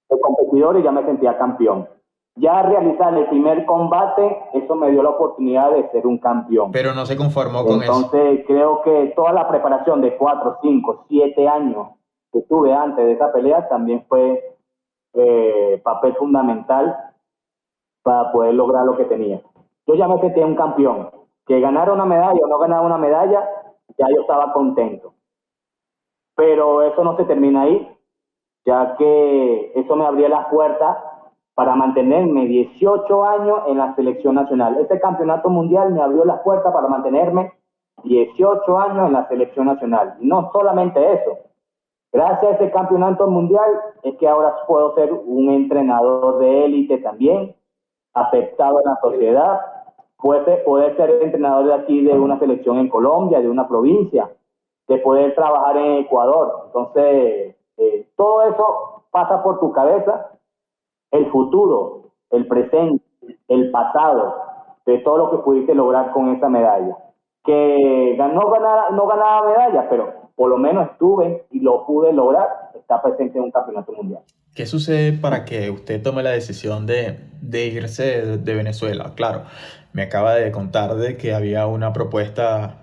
de competidores, ya me sentía campeón ya realizar el primer combate, eso me dio la oportunidad de ser un campeón. Pero no se conformó con eso. Entonces creo que toda la preparación de 4, 5, 7 años que tuve antes de esa pelea también fue eh, papel fundamental para poder lograr lo que tenía. Yo ya me sentía un campeón. Que ganara una medalla o no ganara una medalla, ya yo estaba contento. Pero eso no se termina ahí, ya que eso me abría las puertas para mantenerme 18 años en la selección nacional. Este campeonato mundial me abrió las puertas para mantenerme 18 años en la selección nacional. No solamente eso. Gracias a ese campeonato mundial es que ahora puedo ser un entrenador de élite también, aceptado en la sociedad. Puede, poder ser entrenador de aquí de una selección en Colombia, de una provincia, de poder trabajar en Ecuador. Entonces, eh, todo eso pasa por tu cabeza el futuro, el presente, el pasado, de todo lo que pudiste lograr con esa medalla. Que no ganaba, no ganaba medalla, pero por lo menos estuve y lo pude lograr, está presente en un campeonato mundial. ¿Qué sucede para que usted tome la decisión de, irse de, Venezuela? Claro, me acaba de contar de que había una propuesta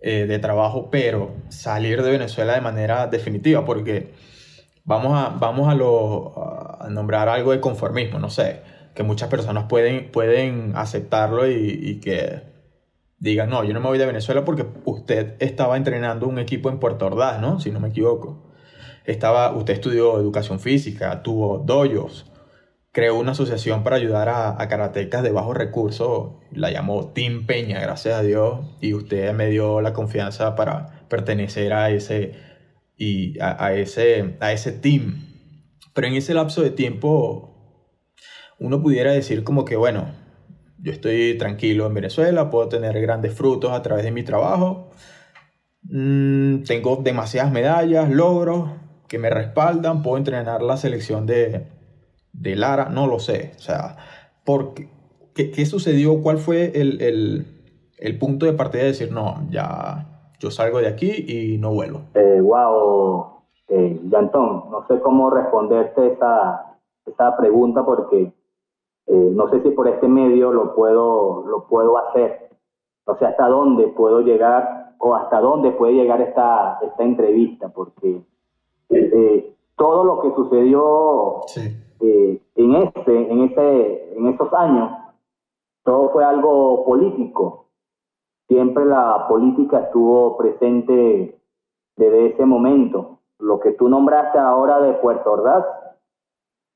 eh, de trabajo, pero salir de Venezuela de manera definitiva, porque vamos a, vamos a, lo, a nombrar algo de conformismo, no sé, que muchas personas pueden, pueden aceptarlo y, que digan, no, yo no me voy de Venezuela porque usted estaba entrenando un equipo en Puerto Ordaz, ¿no? Si no me equivoco. Estaba, usted estudió educación física, tuvo doyos, creó una asociación para ayudar a, a karatecas de bajos recursos, la llamó Team Peña, gracias a Dios, y usted me dio la confianza para pertenecer a ese, y a, ese, a ese team. Pero en ese lapso de tiempo, uno pudiera decir como que, bueno, yo estoy tranquilo en Venezuela, puedo tener grandes frutos a través de mi trabajo, mm, tengo demasiadas medallas, logros que me respaldan, puedo entrenar la selección de, de Lara, no lo sé. O sea, ¿por qué, qué, sucedió? ¿Cuál fue el, el, el, punto de partida de decir, no, ya yo salgo de aquí y no vuelvo? Eh, wow, eh, Yantón, no sé cómo responderte esa, esa pregunta porque eh, no sé si por este medio lo puedo, lo puedo hacer. No sé hasta dónde puedo llegar o hasta dónde puede llegar esta, esta entrevista, porque eh, todo lo que sucedió eh, en, este, en, ese, en esos años, todo fue algo político. Siempre la política estuvo presente desde ese momento. Lo que tú nombraste ahora de Puerto Ordaz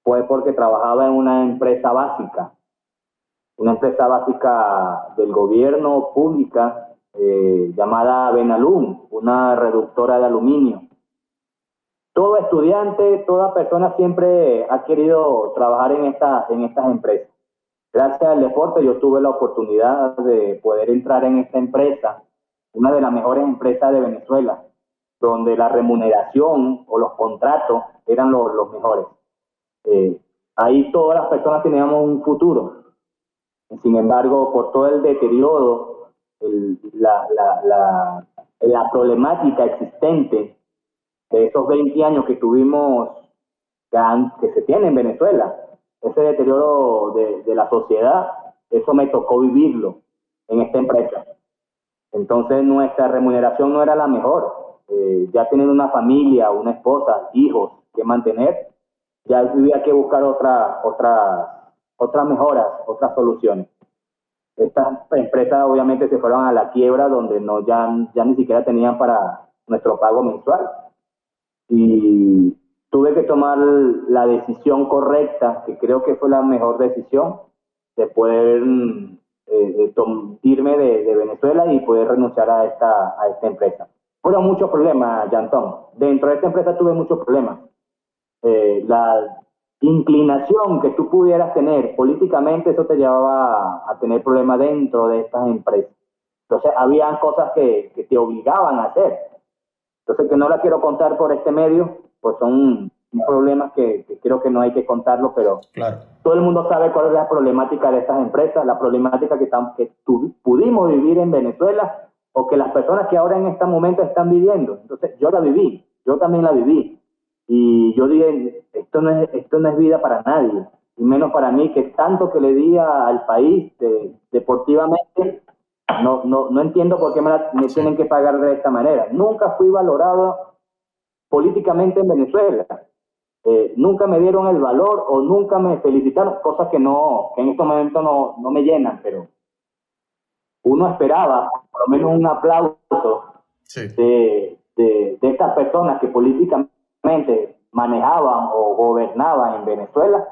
fue porque trabajaba en una empresa básica, una empresa básica del gobierno pública eh, llamada Benalum, una reductora de aluminio. Todo estudiante, toda persona siempre ha querido trabajar en, esta, en estas empresas. Gracias al deporte yo tuve la oportunidad de poder entrar en esta empresa, una de las mejores empresas de Venezuela, donde la remuneración o los contratos eran los mejores. Eh, ahí todas las personas teníamos un futuro. Sin embargo, por todo el deterioro, la, la, la, problemática existente de esos 20 años que tuvimos, que, se tiene en Venezuela, ese deterioro de, de, la sociedad, eso me tocó vivirlo en esta empresa. Entonces nuestra remuneración no era la mejor. Eh, ya tener una familia, una esposa, hijos que mantener, ya había que buscar otra, otra, otras mejoras, otras soluciones. Estas empresas obviamente se fueron a la quiebra donde no ya, ya ni siquiera tenían para nuestro pago mensual. Y tuve que tomar la decisión correcta, que creo que fue la mejor decisión, de poder eh, irme de, Venezuela y poder renunciar a esta, a esta empresa. Fueron muchos problemas, Yantón. Dentro de esta empresa tuve muchos problemas. Eh, la inclinación que tú pudieras tener políticamente, eso te llevaba a, tener problemas dentro de estas empresas. Entonces, había cosas que, que, te obligaban a hacer. Entonces, que no la quiero contar por este medio, pues son problemas que, creo que no hay que contarlo, pero claro. todo el mundo sabe cuál es la problemática de estas empresas, la problemática que, que pudimos vivir en Venezuela o que las personas que ahora en este momento están viviendo. Entonces, yo la viví, yo también la viví. Y yo dije, esto no es, esto no es vida para nadie, y menos para mí, que tanto que le di al país deportivamente, no, no, no entiendo por qué me, tienen que pagar de esta manera. Nunca fui valorado políticamente en Venezuela. Eh, nunca me dieron el valor o nunca me felicitaron, cosas que no, que en estos momentos no, no me llenan, pero uno esperaba por lo menos un aplauso de, de, de, estas personas que políticamente manejaban o gobernaban en Venezuela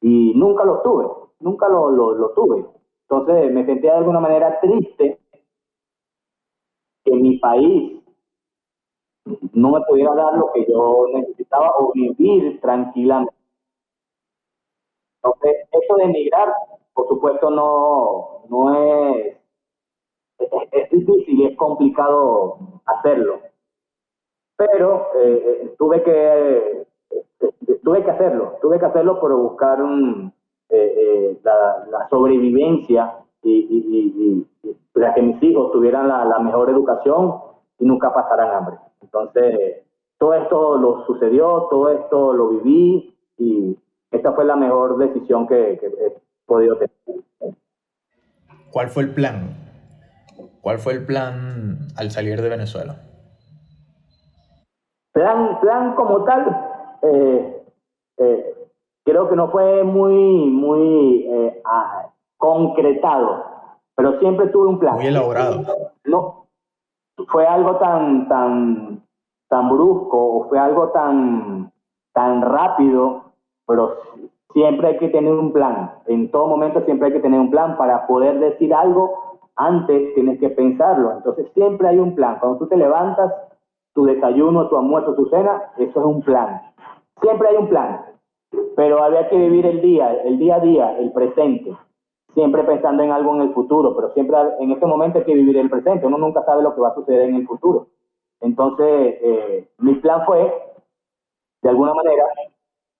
y nunca lo tuve, nunca lo, lo, tuve. Entonces me sentía de alguna manera triste que mi país no me pudiera dar lo que yo necesitaba o vivir tranquilamente. Entonces, eso de emigrar, por supuesto, no, no es, es, es difícil, es complicado hacerlo pero eh, eh, tuve que eh, tuve que hacerlo, tuve que hacerlo por buscar la, sobrevivencia y, para que mis hijos tuvieran la, mejor educación y nunca pasaran hambre. Entonces, todo esto lo sucedió, todo esto lo viví y esta fue la mejor decisión que, que he podido tener. ¿Cuál fue el plan? ¿Cuál fue el plan al salir de Venezuela? Plan, plan como tal, eh, eh, creo que no fue muy, muy eh, concretado, pero siempre tuve un plan. Muy elaborado. No, fue algo tan, tan, tan brusco o fue algo tan, tan rápido, pero siempre hay que tener un plan. En todo momento siempre hay que tener un plan para poder decir algo. Antes tienes que pensarlo. Entonces siempre hay un plan. Cuando tú te levantas, tu desayuno, tu almuerzo, tu cena, eso es un plan. Siempre hay un plan. Pero había que vivir el día, el día a día, el presente. Siempre pensando en algo en el futuro, pero siempre en este momento hay que vivir el presente. Uno nunca sabe lo que va a suceder en el futuro. Entonces, eh, mi plan fue, de alguna manera,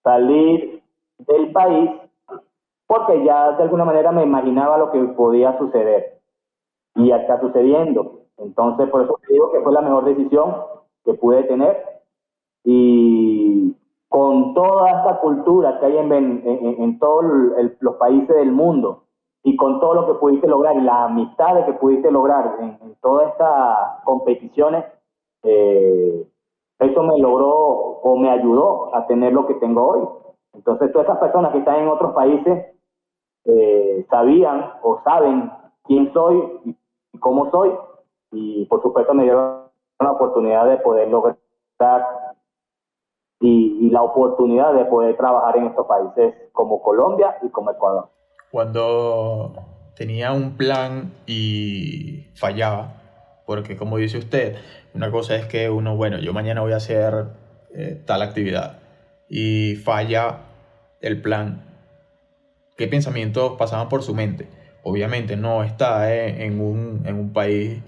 salir del país porque ya de alguna manera me imaginaba lo que podía suceder. Y ya está sucediendo. Entonces, por eso digo que fue la mejor decisión que pude tener. Y con toda esta cultura que hay en, en, todos los países del mundo y con todo lo que pudiste lograr y las amistades que pudiste lograr en, en todas estas competiciones, eh, eso me logró o me ayudó a tener lo que tengo hoy. Entonces, todas esas personas que están en otros países eh, sabían o saben quién soy y cómo soy, y por supuesto me dieron la oportunidad de poder lograr y, y, la oportunidad de poder trabajar en estos países como Colombia y como Ecuador. Cuando tenía un plan y fallaba, porque como dice usted, una cosa es que uno, bueno, yo mañana voy a hacer eh, tal actividad y falla el plan. ¿Qué pensamientos pasaban por su mente? Obviamente no está eh, en, un, en, un, país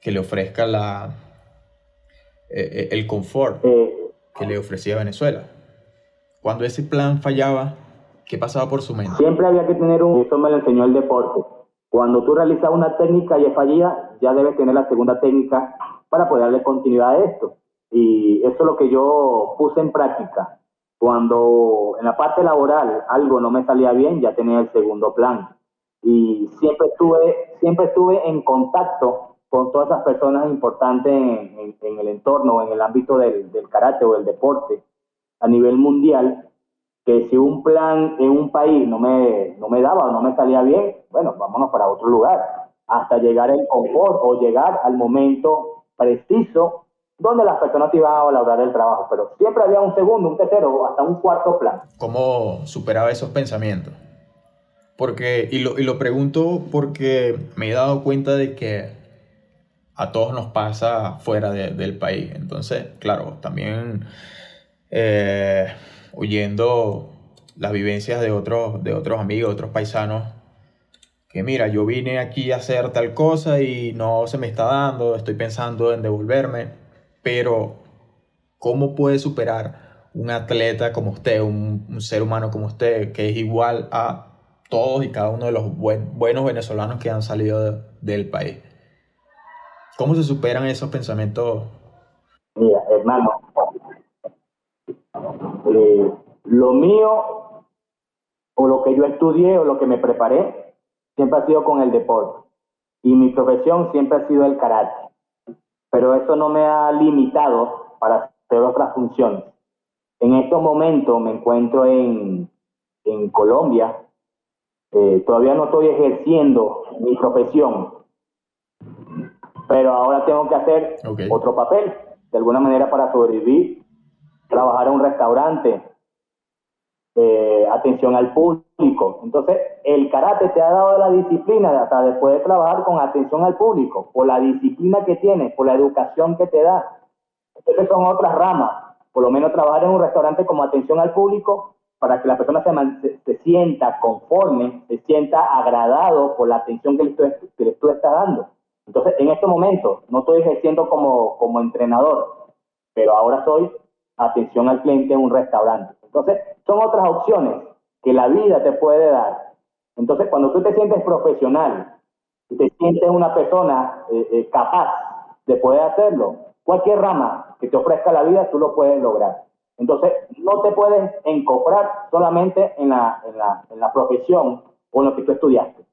que le ofrezca la, eh, el confort que le ofrecía Venezuela. Cuando ese plan fallaba, ¿qué pasaba por su mente? Siempre había que tener un... Eso me lo enseñó el deporte. Cuando tú realizas una técnica y es fallida, ya debes tener la segunda técnica para poder darle continuidad a esto. Y eso es lo que yo puse en práctica. Cuando en la parte laboral algo no me salía bien, ya tenía el segundo plan. Y siempre estuve, siempre estuve en contacto con todas esas personas importantes en, en, el entorno, en el ámbito del, del karate o del deporte a nivel mundial, que si un plan en un país no me, no me daba o no me salía bien, bueno, vámonos para otro lugar, hasta llegar el confort o llegar al momento preciso donde las personas iban a valorar el trabajo, pero siempre había un segundo, un tercero o hasta un cuarto plan. ¿Cómo superaba esos pensamientos? Porque, y lo, y lo pregunto porque me he dado cuenta de que a todos nos pasa fuera del país. Entonces, claro, también eh, oyendo las vivencias de otros, de otros amigos, otros paisanos, que mira, yo vine aquí a hacer tal cosa y no se me está dando, estoy pensando en devolverme, pero ¿cómo puede superar un atleta como usted, un, ser humano como usted, que es igual a todos y cada uno de los buenos venezolanos que han salido del país? ¿Cómo se superan esos pensamientos? Mira, hermano, eh, lo mío o lo que yo estudié o lo que me preparé siempre ha sido con el deporte y mi profesión siempre ha sido el karate. Pero eso no me ha limitado para hacer otras funciones. En estos momentos me encuentro en, Colombia. Eh, todavía no estoy ejerciendo mi profesión, pero ahora tengo que hacer otro papel, de alguna manera para sobrevivir, trabajar en un restaurante, eh, atención al público. Entonces, el karate te ha dado la disciplina hasta de poder trabajar con atención al público, por la disciplina que tienes, por la educación que te da. Entonces son otras ramas. Por lo menos trabajar en un restaurante como atención al público para que la persona se, se, sienta conforme, se sienta agradado por la atención que le, que le tú estás dando. Entonces, en estos momentos, no estoy ejerciendo como, como entrenador, pero ahora soy atención al cliente en un restaurante. Entonces, son otras opciones que la vida te puede dar. Entonces, cuando tú te sientes profesional y te sientes una persona eh, eh, capaz de poder hacerlo, cualquier rama que te ofrezca la vida, tú lo puedes lograr. Entonces, no te puedes encofrar solamente en la, en la, en la profesión o en lo que tú estudiaste.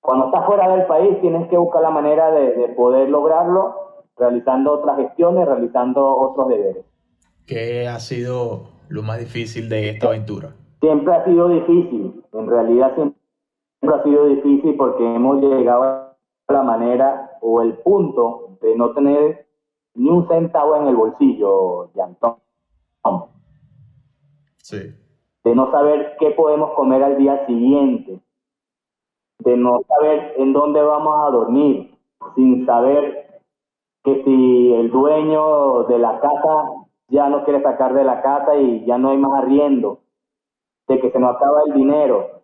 Cuando estás fuera del país, tienes que buscar la manera de, de poder lograrlo realizando otras gestiones, realizando otros deberes. ¿Qué ha sido lo más difícil de esta aventura? Siempre ha sido difícil, en realidad siempre ha sido difícil porque hemos llegado a la manera o el punto de no tener ni un centavo en el bolsillo, Yantón. Sí. De no saber qué podemos comer al día siguiente, de no saber en dónde vamos a dormir, sin saber que si el dueño de la casa ya no quiere sacar de la casa y ya no hay más arriendo, de que se nos acaba el dinero,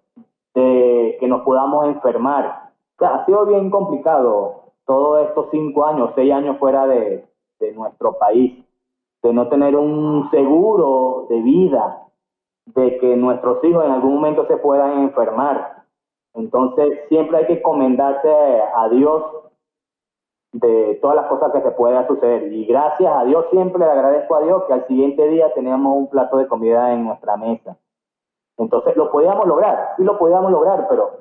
de que nos podamos enfermar. Ha sido bien complicado todos estos cinco años, seis años fuera de, de nuestro país, de no tener un seguro de vida, de que nuestros hijos en algún momento se puedan enfermar. Entonces, siempre hay que comendarse a Dios de todas las cosas que se puedan suceder. Y gracias a Dios, siempre le agradezco a Dios que al siguiente día teníamos un plato de comida en nuestra mesa. Entonces, lo podíamos lograr, sí lo podíamos lograr, pero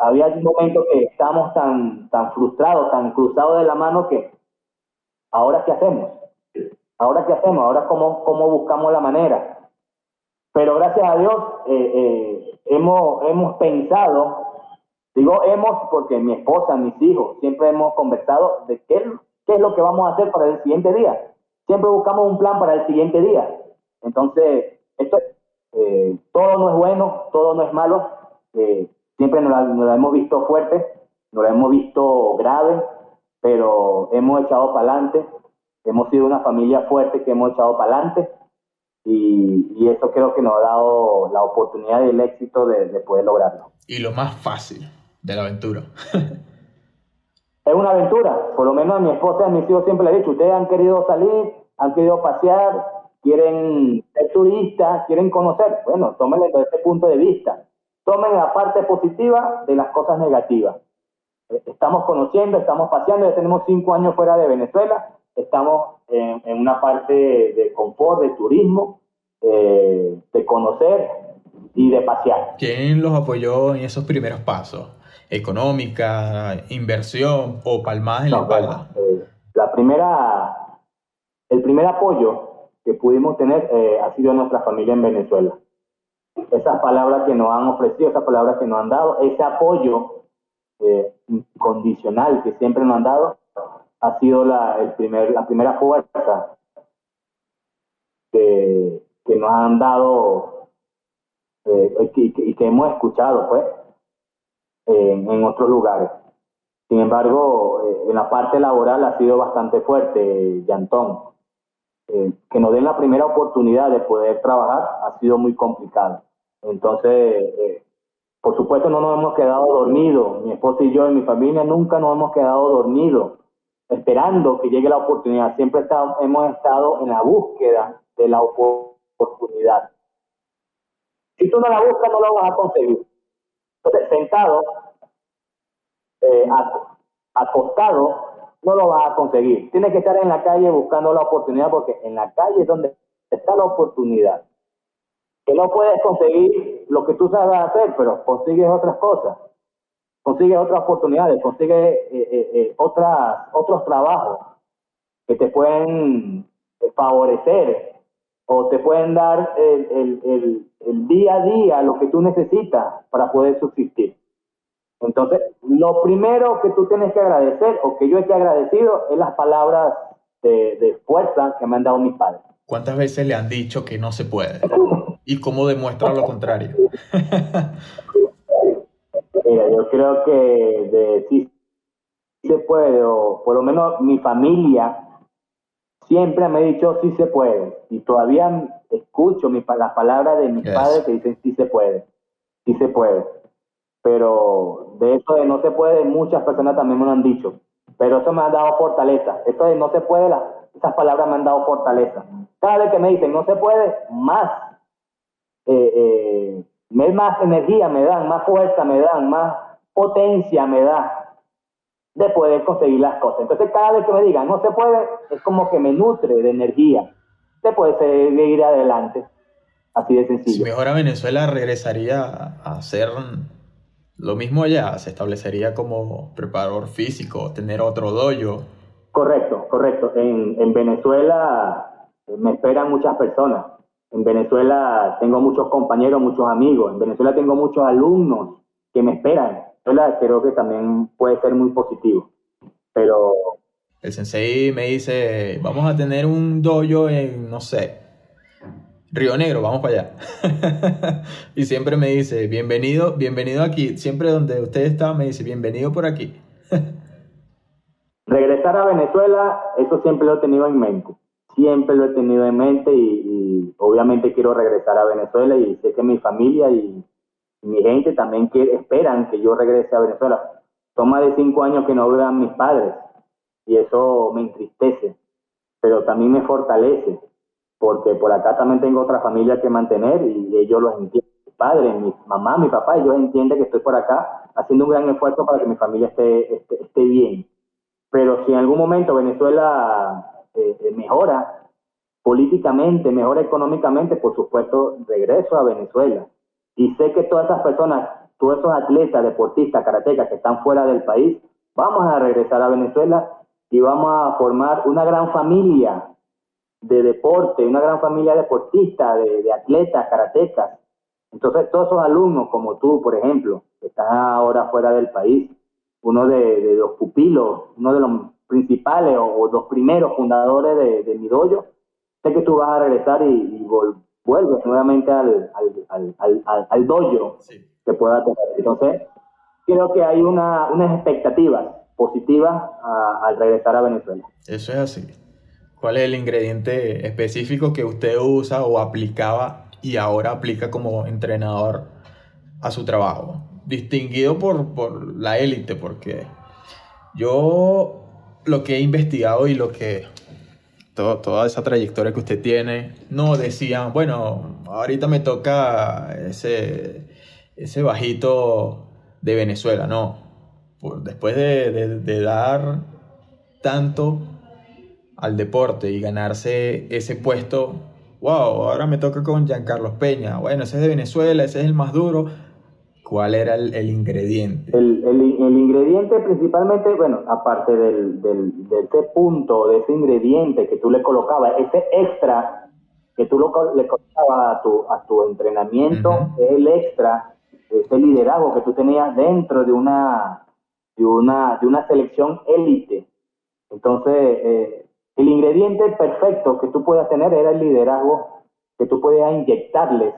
había un momento que estábamos tan, tan frustrados, tan cruzados de la mano que, ¿ahora qué hacemos? ¿Ahora qué hacemos? ¿Ahora cómo, cómo buscamos la manera? Pero gracias a Dios eh, eh, hemos, hemos pensado, digo hemos porque mi esposa, mis hijos, siempre hemos conversado de qué, qué es lo que vamos a hacer para el siguiente día. Siempre buscamos un plan para el siguiente día. Entonces, esto, eh, todo no es bueno, todo no es malo. siempre nos la, hemos visto fuerte, nos la hemos visto grave, pero hemos echado para adelante. Hemos sido una familia fuerte que hemos echado para adelante y, eso creo que nos ha dado la oportunidad y el éxito de, poder lograrlo. Y lo más fácil de la aventura. es una aventura, por lo menos a mi esposa y a mis hijos siempre le he dicho, ustedes han querido salir, han querido pasear, quieren ser turistas, quieren conocer, bueno, tómenlo desde ese punto de vista, tomen la parte positiva de las cosas negativas. Eh, estamos conociendo, estamos paseando, ya tenemos cinco años fuera de Venezuela, estamos en, una parte de confort, de turismo, eh, de conocer y de pasear. ¿Quién los apoyó en esos primeros pasos? ¿Económica, inversión o palmadas en la espalda? Eh, la primera, el primer apoyo que pudimos tener eh, ha sido nuestra familia en Venezuela. Esas palabras que nos han ofrecido, esas palabras que nos han dado, ese apoyo incondicional que siempre nos han dado, ha sido la, el primer, la primera fuerza que, que nos han dado eh, y, que, hemos escuchado pues en, otros lugares. Sin embargo, eh, en la parte laboral ha sido bastante fuerte, Yantón. Eh, que nos den la primera oportunidad de poder trabajar ha sido muy complicado. Entonces, por supuesto, no nos hemos quedado dormidos. Mi esposa y yo y mi familia nunca nos hemos quedado dormidos esperando que llegue la oportunidad. Siempre hemos estado en la búsqueda de la oportunidad. Si tú no la buscas, no la vas a conseguir. Entonces, sentado, eh, acostado, no lo vas a conseguir. Tienes que estar en la calle buscando la oportunidad porque en la calle es donde está la oportunidad. Que no puedes conseguir lo que tú sabes hacer, pero consigues otras cosas consigue otras oportunidades, consigue eh, eh, eh, otras, otros trabajos que te pueden favorecer o te pueden dar el, el, el, día a día lo que tú necesitas para poder subsistir. Entonces, lo primero que tú tienes que agradecer o que yo he agradecido es las palabras de, de fuerza que me han dado mis padres. ¿Cuántas veces le han dicho que no se puede? ¿Y cómo demuestra lo contrario? Mira, yo creo que de sí se puede, o por lo menos mi familia siempre me ha dicho sí se puede. Y todavía escucho mi, las palabras de mis padres que dicen sí se puede, sí se puede. Pero de eso de no se puede, muchas personas también me lo han dicho. Pero eso me ha dado fortaleza. Eso de no se puede, esas palabras me han dado fortaleza. Cada vez que me dicen no se puede, más eh, eh, más energía me dan, más fuerza me dan, más potencia me da de poder conseguir las cosas. Entonces cada vez que me digan no se puede, es como que me nutre de energía de poder seguir adelante. Así de sencillo. Si mejora Venezuela, regresaría a hacer lo mismo allá, se establecería como preparador físico, tener otro dojo. Correcto, correcto. En, en Venezuela me esperan muchas personas en Venezuela tengo muchos compañeros, muchos amigos. En Venezuela tengo muchos alumnos que me esperan. Venezuela creo que también puede ser muy positivo. Pero El sensei me dice, vamos a tener un dojo en, no sé, Río Negro, vamos para allá. y siempre me dice, bienvenido, bienvenido aquí. Siempre donde usted está me dice, bienvenido por aquí. Regresar a Venezuela, eso siempre lo he tenido en mente. Siempre lo he tenido en mente y, obviamente quiero regresar a Venezuela y sé que mi familia y, mi gente también esperan que yo regrese a Venezuela. Son más de cinco años que no vean mis padres y eso me entristece, pero también me fortalece, porque por acá también tengo otra familia que mantener y ellos los entienden, mi padre, mi mamá, mi papá, ellos entienden que estoy por acá haciendo un gran esfuerzo para que mi familia esté, esté, bien. Pero si en algún momento Venezuela eh, eh, mejora políticamente, mejora económicamente, por supuesto, regreso a Venezuela. Y sé que todas esas personas, todos esos atletas, deportistas, karatecas que están fuera del país, vamos a regresar a Venezuela y vamos a formar una gran familia de deporte, una gran familia deportista, de, atletas, karatecas. Entonces, todos esos alumnos, como tú, por ejemplo, que están ahora fuera del país, uno de, los pupilos, uno de los principales o, los primeros fundadores de, de mi dojo, sé que tú vas a regresar y, vuelves nuevamente al, al, al, al dojo que pueda tener. Entonces, creo que hay una, unas expectativas positiva al regresar a Venezuela. Eso es así. ¿Cuál es el ingrediente específico que usted usa o aplicaba y ahora aplica como entrenador a su trabajo? Distinguido por, por la élite, porque yo lo que he investigado y lo que toda esa trayectoria que usted tiene, no decían, bueno, ahorita me toca ese, ese bajito de Venezuela, no después de, dar tanto al deporte y ganarse ese puesto, wow, ahora me toca con Giancarlos Peña, bueno, ese es de Venezuela, ese es el más duro. ¿Cuál era el, ingrediente? El, ingrediente principalmente, bueno, aparte del, de ese punto, de ese ingrediente que tú le colocabas, ese extra que tú le colocabas a tu, a tu entrenamiento, el extra, ese liderazgo que tú tenías dentro de una, de una, de una selección élite. Entonces, eh, el ingrediente perfecto que tú puedas tener era el liderazgo que tú puedas inyectarles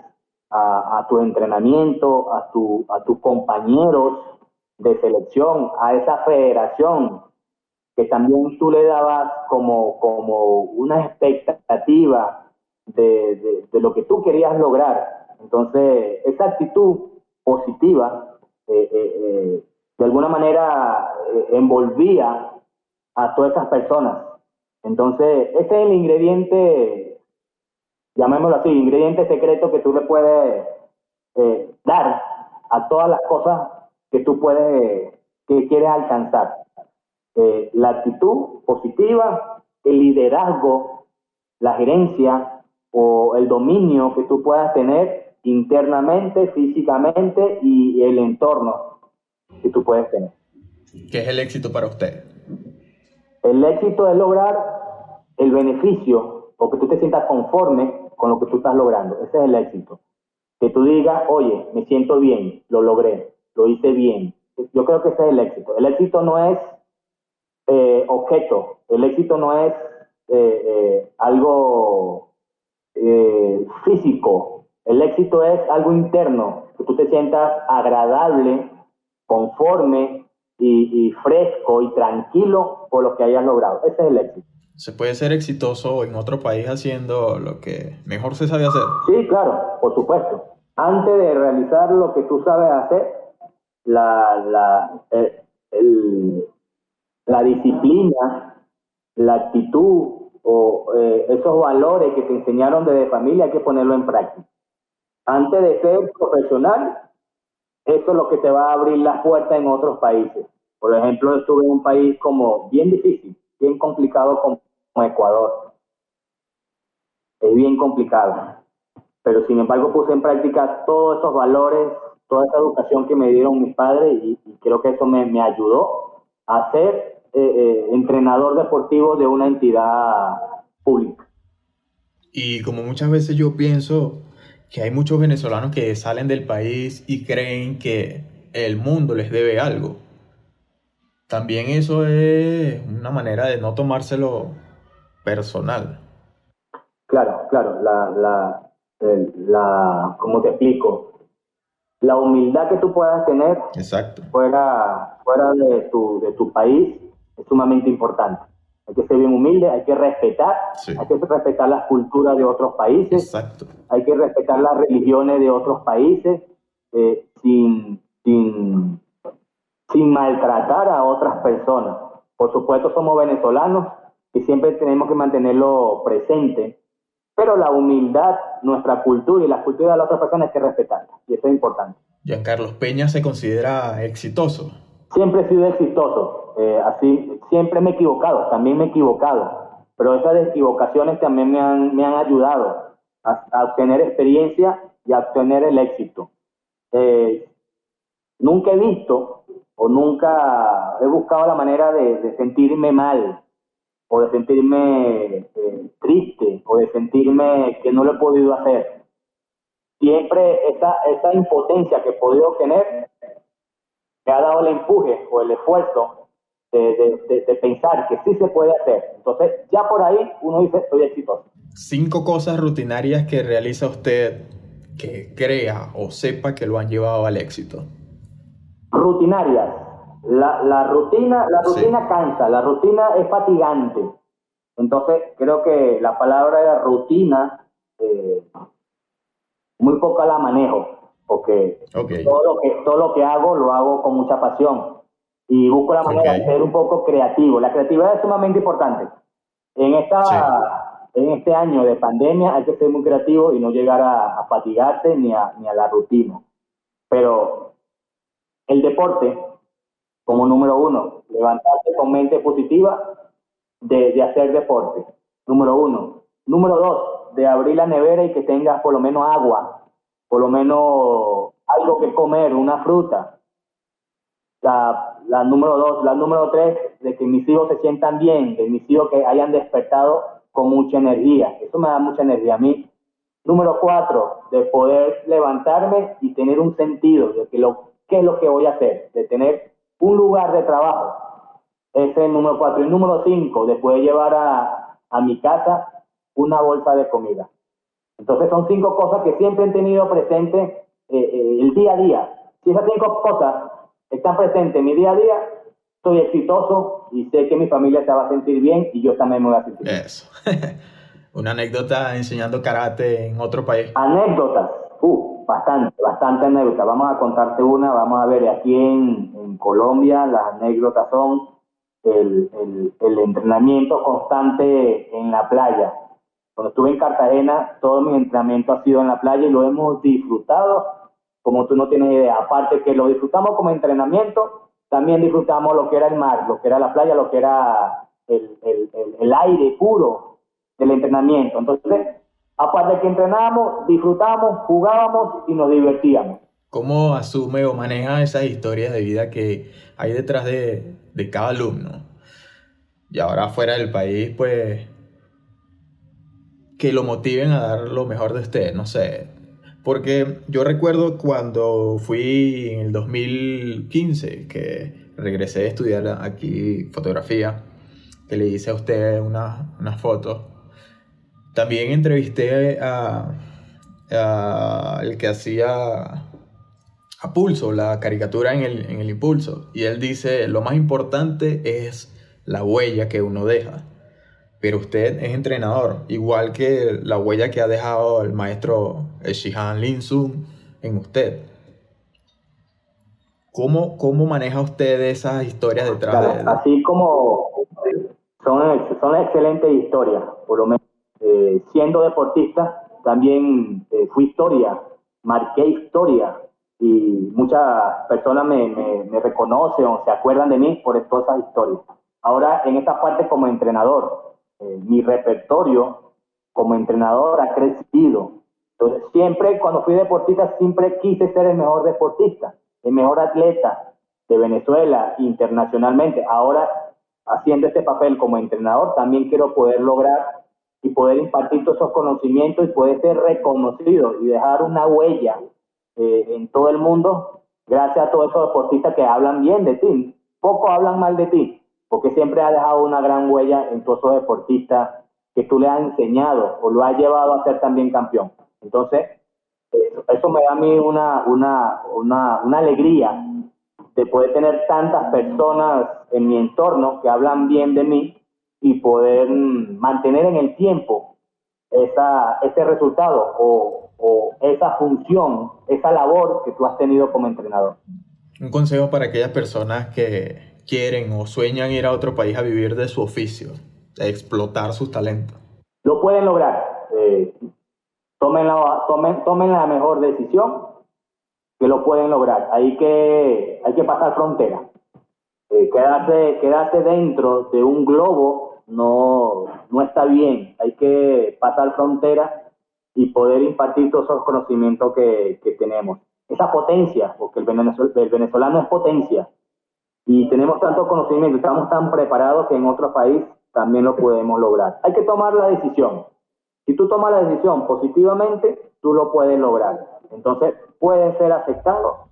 a, tu entrenamiento, a, tu, a tus compañeros de selección, a esa federación que también tú le dabas como, como una expectativa de, de, lo que tú querías lograr. Entonces, esa actitud positiva eh, eh, eh de alguna manera envolvía a todas esas personas. Entonces, ese es el ingrediente, llamémoslo así, ingrediente secreto que tú le puedes eh, dar a todas las cosas que tú puedes, que quieres alcanzar. Eh, la actitud positiva, el liderazgo, la gerencia o el dominio que tú puedas tener internamente, físicamente y el entorno que tú puedes tener. ¿Qué es el éxito para usted? El éxito es lograr el beneficio o que tú te sientas conforme con lo que tú estás logrando. Ese es el éxito. Que tú digas, oye, me siento bien, lo logré, lo hice bien. Yo creo que ese es el éxito. El éxito no es eh, objeto, el éxito no es eh, eh, algo físico, el éxito es algo interno, que tú te sientas agradable conforme y, fresco y tranquilo por lo que hayas logrado. Ese es el éxito. ¿Se puede ser exitoso en otro país haciendo lo que mejor se sabe hacer? Sí, claro, por supuesto. Antes de realizar lo que tú sabes hacer, la, la, eh, la disciplina, la actitud o eh, esos valores que te enseñaron desde familia hay que ponerlo en práctica. Antes de ser profesional, eso es lo que te va a abrir las puertas en otros países. Por ejemplo, estuve en un país como bien difícil, bien complicado como Ecuador. Es bien complicado. Pero sin embargo puse en práctica todos esos valores, toda esa educación que me dieron mis padres y, creo que eso me, me, ayudó a ser eh, eh, entrenador deportivo de una entidad pública. Y como muchas veces yo pienso, que hay muchos venezolanos que salen del país y creen que el mundo les debe algo. También eso es una manera de no tomárselo personal. Claro, claro, la, la, la, ¿cómo te explico? La humildad que tú puedas tener Exacto. fuera, fuera de, tu, de tu país es sumamente importante. Hay que ser bien humilde, hay que respetar, hay que respetar las culturas de otros países, Exacto. hay que respetar las religiones de otros países eh, sin, sin, sin maltratar a otras personas. Por supuesto somos venezolanos y siempre tenemos que mantenerlo presente, pero la humildad, nuestra cultura y la cultura de las otras personas hay que respetarla y eso es importante. Giancarlos Peña se considera exitoso. Siempre he sido exitoso, eh, así, siempre me he equivocado, también me he equivocado, pero esas equivocaciones también me han, me han ayudado a, obtener experiencia y a obtener el éxito. Eh, nunca he visto o nunca he buscado la manera de, sentirme mal o de sentirme eh, triste o de sentirme que no lo he podido hacer. Siempre esa, esa impotencia que he podido tener me ha dado el empuje o el esfuerzo de, de, pensar que sí se puede hacer. Entonces, ya por ahí uno dice, soy exitoso. Cinco cosas rutinarias que realiza usted que crea o sepa que lo han llevado al éxito. Rutinarias. La, la rutina, la rutina cansa, la rutina es fatigante. Entonces, creo que la palabra rutina, eh, muy poca la manejo porque todo, lo que, todo lo que hago lo hago con mucha pasión y busco la manera de ser un poco creativo. La creatividad es sumamente importante. En, esta, en este año de pandemia hay que ser muy creativo y no llegar a, fatigarse ni a, ni a la rutina. Pero el deporte, como número uno, levantarse con mente positiva de, hacer deporte. Número uno. Número dos, de abrir la nevera y que tengas por lo menos agua por lo menos algo que comer, una fruta. La, la número dos, la número tres, de que mis hijos se sientan bien, de mis hijos que hayan despertado con mucha energía. Eso me da mucha energía a mí. Número cuatro, de poder levantarme y tener un sentido de que lo, qué es lo que voy a hacer, de tener un lugar de trabajo. Ese es el número cuatro. Y número cinco, de poder llevar a, a mi casa una bolsa de comida. Entonces son cinco cosas que siempre he tenido presente eh, eh, el día a día. Si esas cinco cosas están presentes en mi día a día, soy exitoso y sé que mi familia se va a sentir bien y yo también me voy a sentir bien. Eso. Una anécdota enseñando karate en otro país. Anécdotas. Uh, bastante, bastante anécdotas. Vamos a contarte una. Vamos a ver, aquí en, en Colombia las anécdotas son el, el, el entrenamiento constante en la playa cuando estuve en Cartagena, todo mi entrenamiento ha sido en la playa y lo hemos disfrutado como tú no tienes idea. Aparte que lo disfrutamos como entrenamiento, también disfrutamos lo que era el mar, lo que era la playa, lo que era el, el, aire puro del entrenamiento. Entonces, aparte de que entrenábamos, disfrutábamos, jugábamos y nos divertíamos. ¿Cómo asume o maneja esas historias de vida que hay detrás de, de cada alumno? Y ahora fuera del país, pues que lo motiven a dar lo mejor de usted, no sé. Porque yo recuerdo cuando fui en el 2015, que regresé a estudiar aquí fotografía, que le hice a usted unas una fotos. También entrevisté a, a, el que hacía a Pulso, la caricatura en el, en el Impulso. Y él dice, lo más importante es la huella que uno deja pero usted es entrenador, igual que la huella que ha dejado el maestro Shihan Lin Sun en usted. ¿Cómo, ¿Cómo maneja usted esas historias detrás de él? Así como son, son excelentes historias, por lo menos eh, siendo deportista, también eh, fui historia, marqué historia y muchas personas me, me, me, reconocen o se acuerdan de mí por todas esas historias. Ahora, en esta parte como entrenador, eh, mi repertorio como entrenador ha crecido. Entonces, siempre cuando fui deportista, siempre quise ser el mejor deportista, el mejor atleta de Venezuela internacionalmente. Ahora, haciendo este papel como entrenador, también quiero poder lograr y poder impartir todos esos conocimientos y poder ser reconocido y dejar una huella eh, en todo el mundo gracias a todos esos deportistas que hablan bien de ti poco hablan mal de ti, porque siempre has dejado una gran huella en todos esos deportistas que tú le has enseñado o lo has llevado a ser también campeón. Entonces, eso, me da a mí una, una, una, una alegría de poder tener tantas personas en mi entorno que hablan bien de mí y poder mantener en el tiempo esa, ese resultado o, o esa función, esa labor que tú has tenido como entrenador. Un consejo para aquellas personas que quieren o sueñan ir a otro país a vivir de su oficio, a explotar sus talentos. Lo pueden lograr. Eh, tomen, la, tomen, tomen la mejor decisión que lo pueden lograr. Hay que, hay que pasar frontera. Eh, quedarse, quedarse dentro de un globo no, no está bien. Hay que pasar frontera y poder impartir todos esos conocimientos que, que tenemos. Esa potencia, porque el, el venezolano es potencia, y tenemos tanto conocimiento, estamos tan preparados que en otro país también lo podemos lograr. Hay que tomar la decisión. Si tú tomas la decisión positivamente, tú lo puedes lograr. Entonces, puede ser aceptado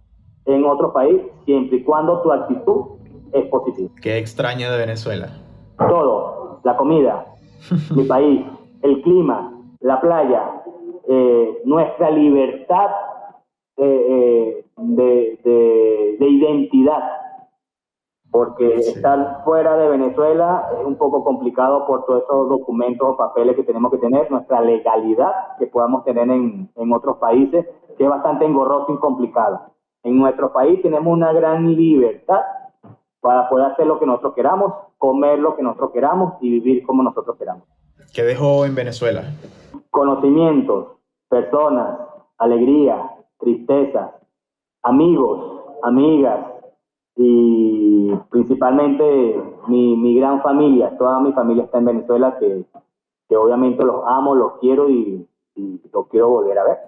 en otro país siempre y cuando tu actitud es positiva. ¿Qué extraña de Venezuela? Todo, la comida, mi país, el clima, la playa, eh, nuestra libertad eh, eh, de, de, identidad, porque estar fuera de Venezuela es un poco complicado por todos esos documentos o papeles que tenemos que tener, nuestra legalidad que podamos tener en, en otros países, que es bastante engorroso y complicado. En nuestro país tenemos una gran libertad para poder hacer lo que nosotros queramos, comer lo que nosotros queramos y vivir como nosotros queramos. ¿Qué dejó en Venezuela? Conocimientos, personas, alegría, tristeza, amigos, amigas y principalmente mi, mi, gran familia, toda mi familia está en Venezuela que, que obviamente los amo, los quiero y, y los quiero volver a ver.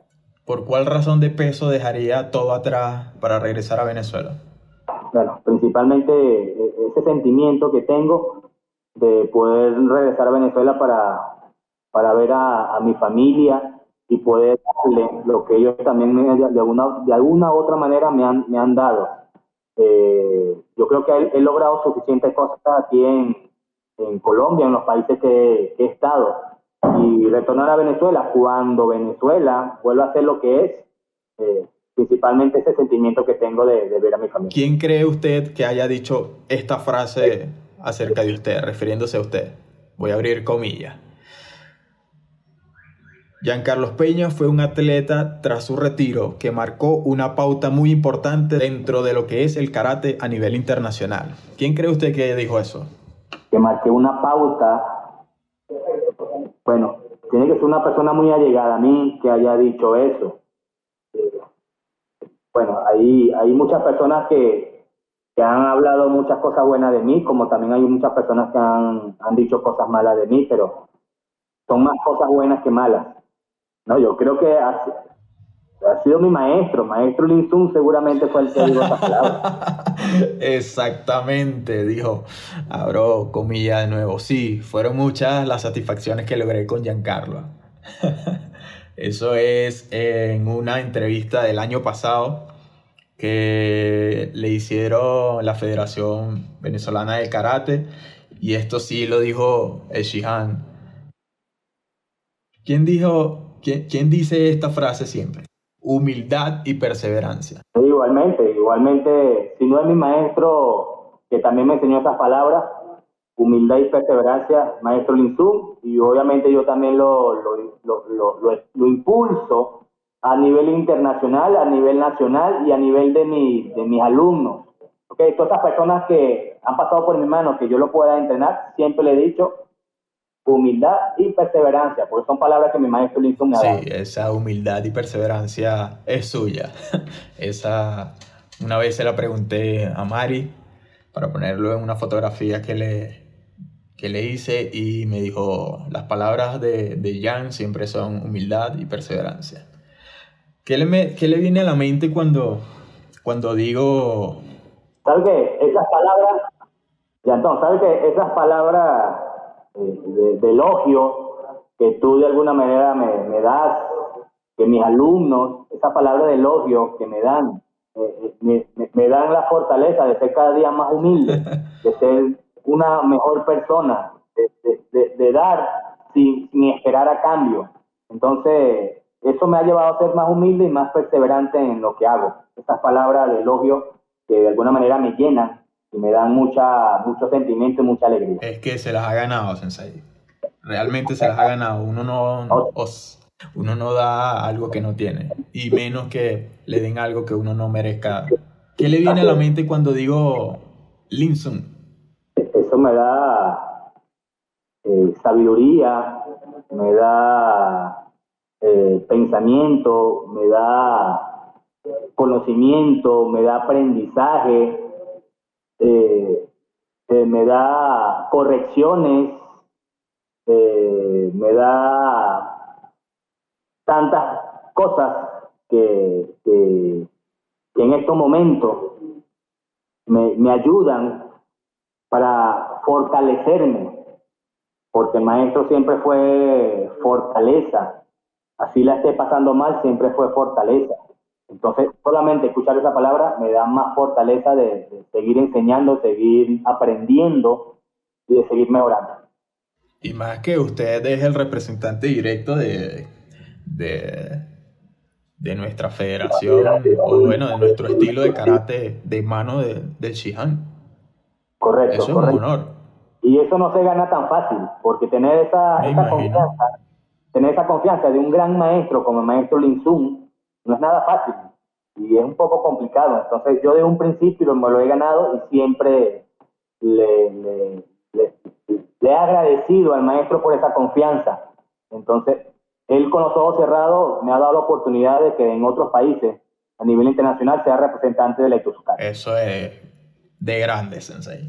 ¿Por cuál razón de peso dejaría todo atrás para regresar a Venezuela? Bueno, principalmente e, ese sentimiento que tengo de poder regresar a Venezuela para, para ver a, a mi familia, y poder darle lo que ellos también de alguna, de alguna otra manera me han, me han dado. Eh, yo creo que he, logrado suficientes cosas aquí en, en Colombia, en los países que, he estado. Y retornar a Venezuela, cuando Venezuela vuelva a ser lo que es, eh, principalmente ese sentimiento que tengo de, de, ver a mi familia. ¿Quién cree usted que haya dicho esta frase acerca de usted, refiriéndose a usted? Voy a abrir comillas. Giancarlos Peña fue un atleta tras su retiro que marcó una pauta muy importante dentro de lo que es el karate a nivel internacional. ¿Quién cree usted que dijo eso? Que marqué una pauta. Bueno, tiene que ser una persona muy allegada a mí que haya dicho eso. Bueno, hay, hay muchas personas que, que han hablado muchas cosas buenas de mí, como también hay muchas personas que han, han dicho cosas malas de mí, pero son más cosas buenas que malas. No, yo creo que ha, ha sido mi maestro, maestro Lin seguramente fue el que dijo esa palabra. Exactamente, dijo, abro comilla de nuevo. Sí, fueron muchas las satisfacciones que logré con Giancarlo. Eso es en una entrevista del año pasado que le hicieron la Federación Venezolana de Karate y esto sí lo dijo el Shihan. ¿Quién dijo ¿Quién, dice esta frase siempre? Humildad y perseverancia. igualmente, igualmente, si no es mi maestro que también me enseñó esas palabras, humildad y perseverancia, maestro Linsun, y obviamente yo también lo, lo, impulso a nivel internacional, a nivel nacional y a nivel de, mi, de mis alumnos. Okay, todas esas personas que han pasado por mi mano, que yo lo pueda entrenar, siempre le he dicho, humildad y perseverancia, porque son palabras que mi maestro le hizo una Sí, esa humildad y perseverancia es suya. esa, una vez se la pregunté a Mari para ponerlo en una fotografía que le, que le hice y me dijo, las palabras de, de Jan siempre son humildad y perseverancia. ¿Qué le, qué le viene a la mente cuando, cuando digo... ¿Sabes qué? Esas palabras, ya entonces, ¿sabes qué? Esas palabras de, elogio que tú de alguna manera me, das, que mis alumnos, esa palabra de elogio que me dan, me, me, dan la fortaleza de ser cada día más humilde, de ser una mejor persona, de, de, dar sin, sin, esperar a cambio. Entonces, eso me ha llevado a ser más humilde y más perseverante en lo que hago. Estas palabras de elogio que de alguna manera me llenan y me dan mucha, mucho sentimiento y mucha alegría. Es que se las ha ganado, Sensei. Realmente se las ha ganado. Uno no, uno no da algo que no tiene. Y menos que le den algo que uno no merezca. ¿Qué le viene a la mente cuando digo Linson? Eso me da eh, sabiduría, me da eh, pensamiento, me da conocimiento, me da aprendizaje, eh, me da correcciones, me da tantas cosas que, en estos momentos me, me ayudan para fortalecerme, porque el maestro siempre fue fortaleza, así la esté pasando mal, siempre fue fortaleza. Entonces, solamente escuchar esa palabra me da más fortaleza de, seguir enseñando, seguir aprendiendo y de seguir mejorando. Y más que usted es el representante directo de, de, de nuestra federación, o bueno, de nuestro estilo de karate de mano de, del Shihan. Correcto. Eso es un honor. Y eso no se gana tan fácil, porque tener esa, confianza, tener esa confianza de un gran maestro como el maestro Lin Sun, no es nada fácil y es un poco complicado. Entonces yo de un principio me lo he ganado y siempre le, le, le he agradecido al maestro por esa confianza. Entonces él con los ojos cerrados me ha dado la oportunidad de que en otros países, a nivel internacional, sea representante de la Eso es de grande, Sensei.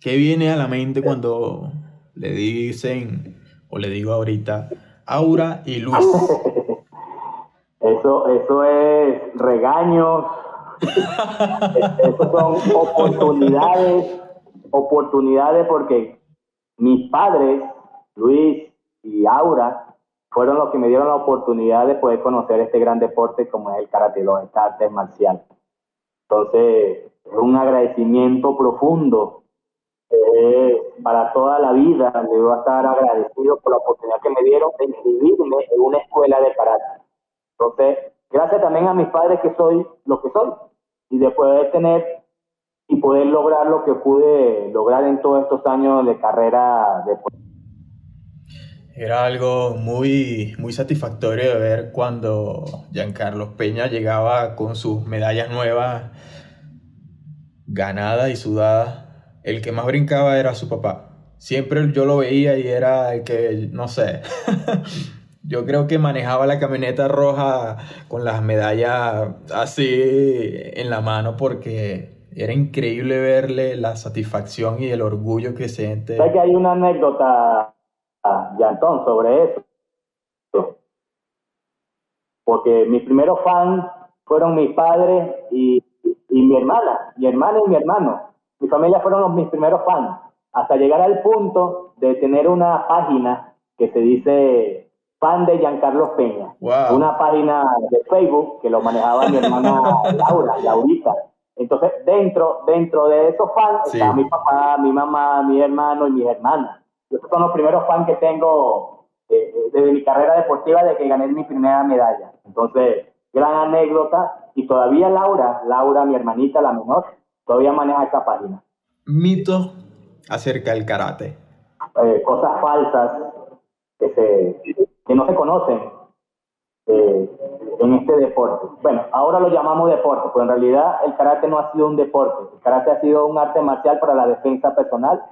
¿Qué viene a la mente cuando le dicen, o le digo ahorita, Aura y Luz? eso, eso es regaños, eso son oportunidades, oportunidades porque mis padres, Luis y Aura, fueron los que me dieron la oportunidad de poder conocer este gran deporte como es el karate, los artes marcial. Entonces, es un agradecimiento profundo para toda la vida. Le voy a estar agradecido por la oportunidad que me dieron de inscribirme en una escuela de karate. Entonces, gracias también a mis padres que soy lo que soy y de poder tener y poder lograr lo que pude lograr en todos estos años de carrera deportiva. Era algo muy, muy satisfactorio de ver cuando Giancarlo Peña llegaba con sus medallas nuevas, ganadas y sudadas. El que más brincaba era su papá. Siempre yo lo veía y era el que, no sé, yo creo que manejaba la camioneta roja con las medallas así en la mano porque era increíble verle la satisfacción y el orgullo que siente. Sé que hay una anécdota a Yantón sobre eso. Porque mis primeros fans fueron mis padres y, y, mi hermana, mi hermana y mi hermano. Mi familia fueron los, mis primeros fans, hasta llegar al punto de tener una página que se dice fan de Giancarlo Peña. Una página de Facebook que lo manejaba mi hermana Laura, Laurita. Entonces, dentro, dentro de esos fans está mi papá, mi mamá, mi hermano y mis hermanas. Estos son los primeros fans que tengo eh, eh, de, mi carrera deportiva de que gané mi primera medalla. Entonces, gran anécdota. Y todavía Laura, Laura, mi hermanita, la menor, todavía maneja esa página. Mito acerca del karate. Eh, cosas falsas que, se, que no se conocen en este deporte. Bueno, ahora lo llamamos deporte, pero en realidad el karate no ha sido un deporte. El karate ha sido un arte marcial para la defensa personal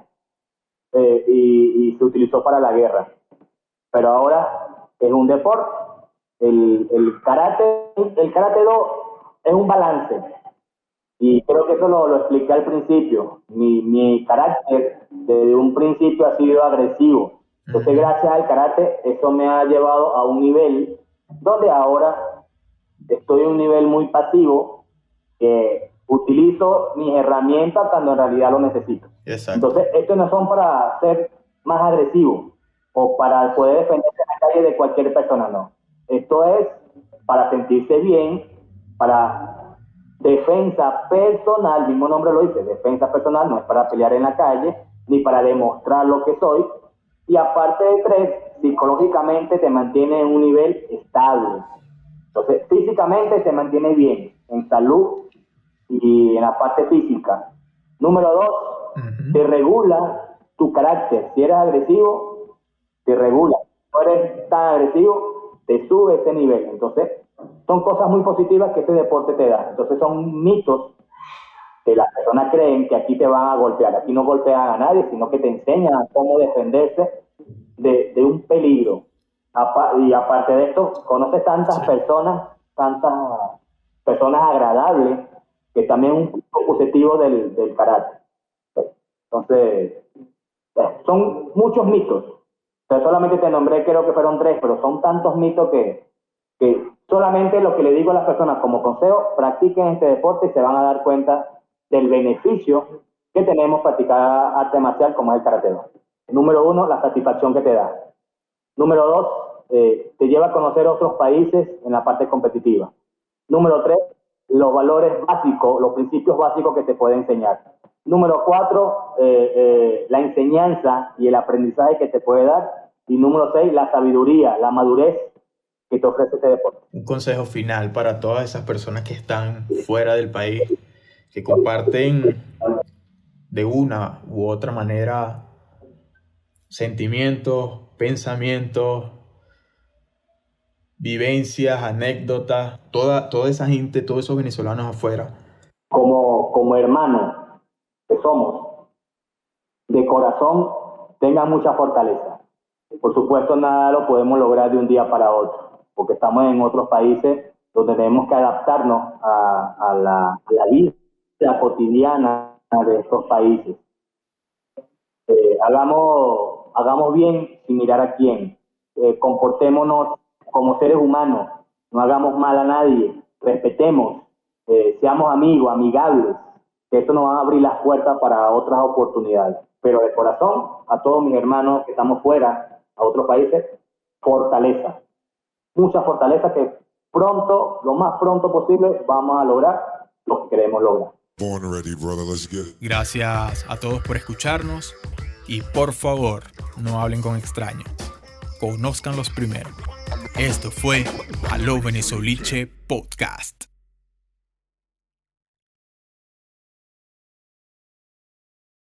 eh, y, se utilizó para la guerra. Pero ahora es un deporte. El, el karate, el karate do es un balance. Y creo que eso lo, lo expliqué al principio. Mi, mi carácter desde un principio ha sido agresivo. Entonces, gracias al karate, eso me ha llevado a un nivel donde ahora estoy en un nivel muy pasivo, que utilizo mis herramientas cuando en realidad lo necesito. Entonces, estos no son para ser más agresivos o para poder defenderse en la calle de cualquier persona, no. Esto es para sentirse bien, para defensa personal, mismo nombre lo dice, defensa personal, no es para pelear en la calle, ni para demostrar lo que soy. Y aparte de tres, psicológicamente te mantiene en un nivel estable. Entonces, físicamente te mantiene bien, en salud y en la parte física. Número dos, te regula tu carácter. Si eres agresivo, te regula. Si no eres tan agresivo, te sube ese nivel. Entonces, son cosas muy positivas que este deporte te da. Entonces, son mitos que las personas creen que aquí te van a golpear. Aquí no golpean a nadie, sino que te enseñan cómo defenderse de, un peligro. Y aparte de esto, conoces tantas personas, tantas personas agradables, que también es un punto positivo del, del carácter. Entonces, eh, son muchos mitos. Pero solamente te nombré, creo que fueron tres, pero son tantos mitos que, que solamente lo que le digo a las personas como consejo, practiquen este deporte y se van a dar cuenta del beneficio que tenemos practicar arte marcial como es el karate. Número uno, la satisfacción que te da. Número dos, eh, te lleva a conocer otros países en la parte competitiva. Número tres, los valores básicos, los principios básicos que te puede enseñar. Número cuatro, eh, eh, la enseñanza y el aprendizaje que te puede dar. Y número seis, la sabiduría, la madurez que te ofrece este deporte. Un consejo final para todas esas personas que están fuera del país, que comparten de una u otra manera sentimientos, pensamientos, vivencias, anécdotas, toda, toda esa gente, todos esos venezolanos afuera. Como, como hermanos que somos, de corazón, tengan mucha fortaleza. Por supuesto, nada lo podemos lograr de un día para otro, porque estamos en otros países donde tenemos que adaptarnos a, la, a la vida cotidiana de estos países. Eh, hagamos, hagamos bien sin mirar a quién. Eh, comportémonos como seres humanos, no hagamos mal a nadie, respetemos, eh, seamos amigos, amigables, que esto nos va a abrir las puertas para otras oportunidades. Pero de corazón, a todos mis hermanos que estamos fuera, a otros países, fortaleza, mucha fortaleza que pronto, lo más pronto posible, vamos a lograr lo que queremos lograr. Gracias a todos por escucharnos y por favor, no hablen con extraños. Conozcanlos primero. Esto fue Aló Venezoliche Podcast.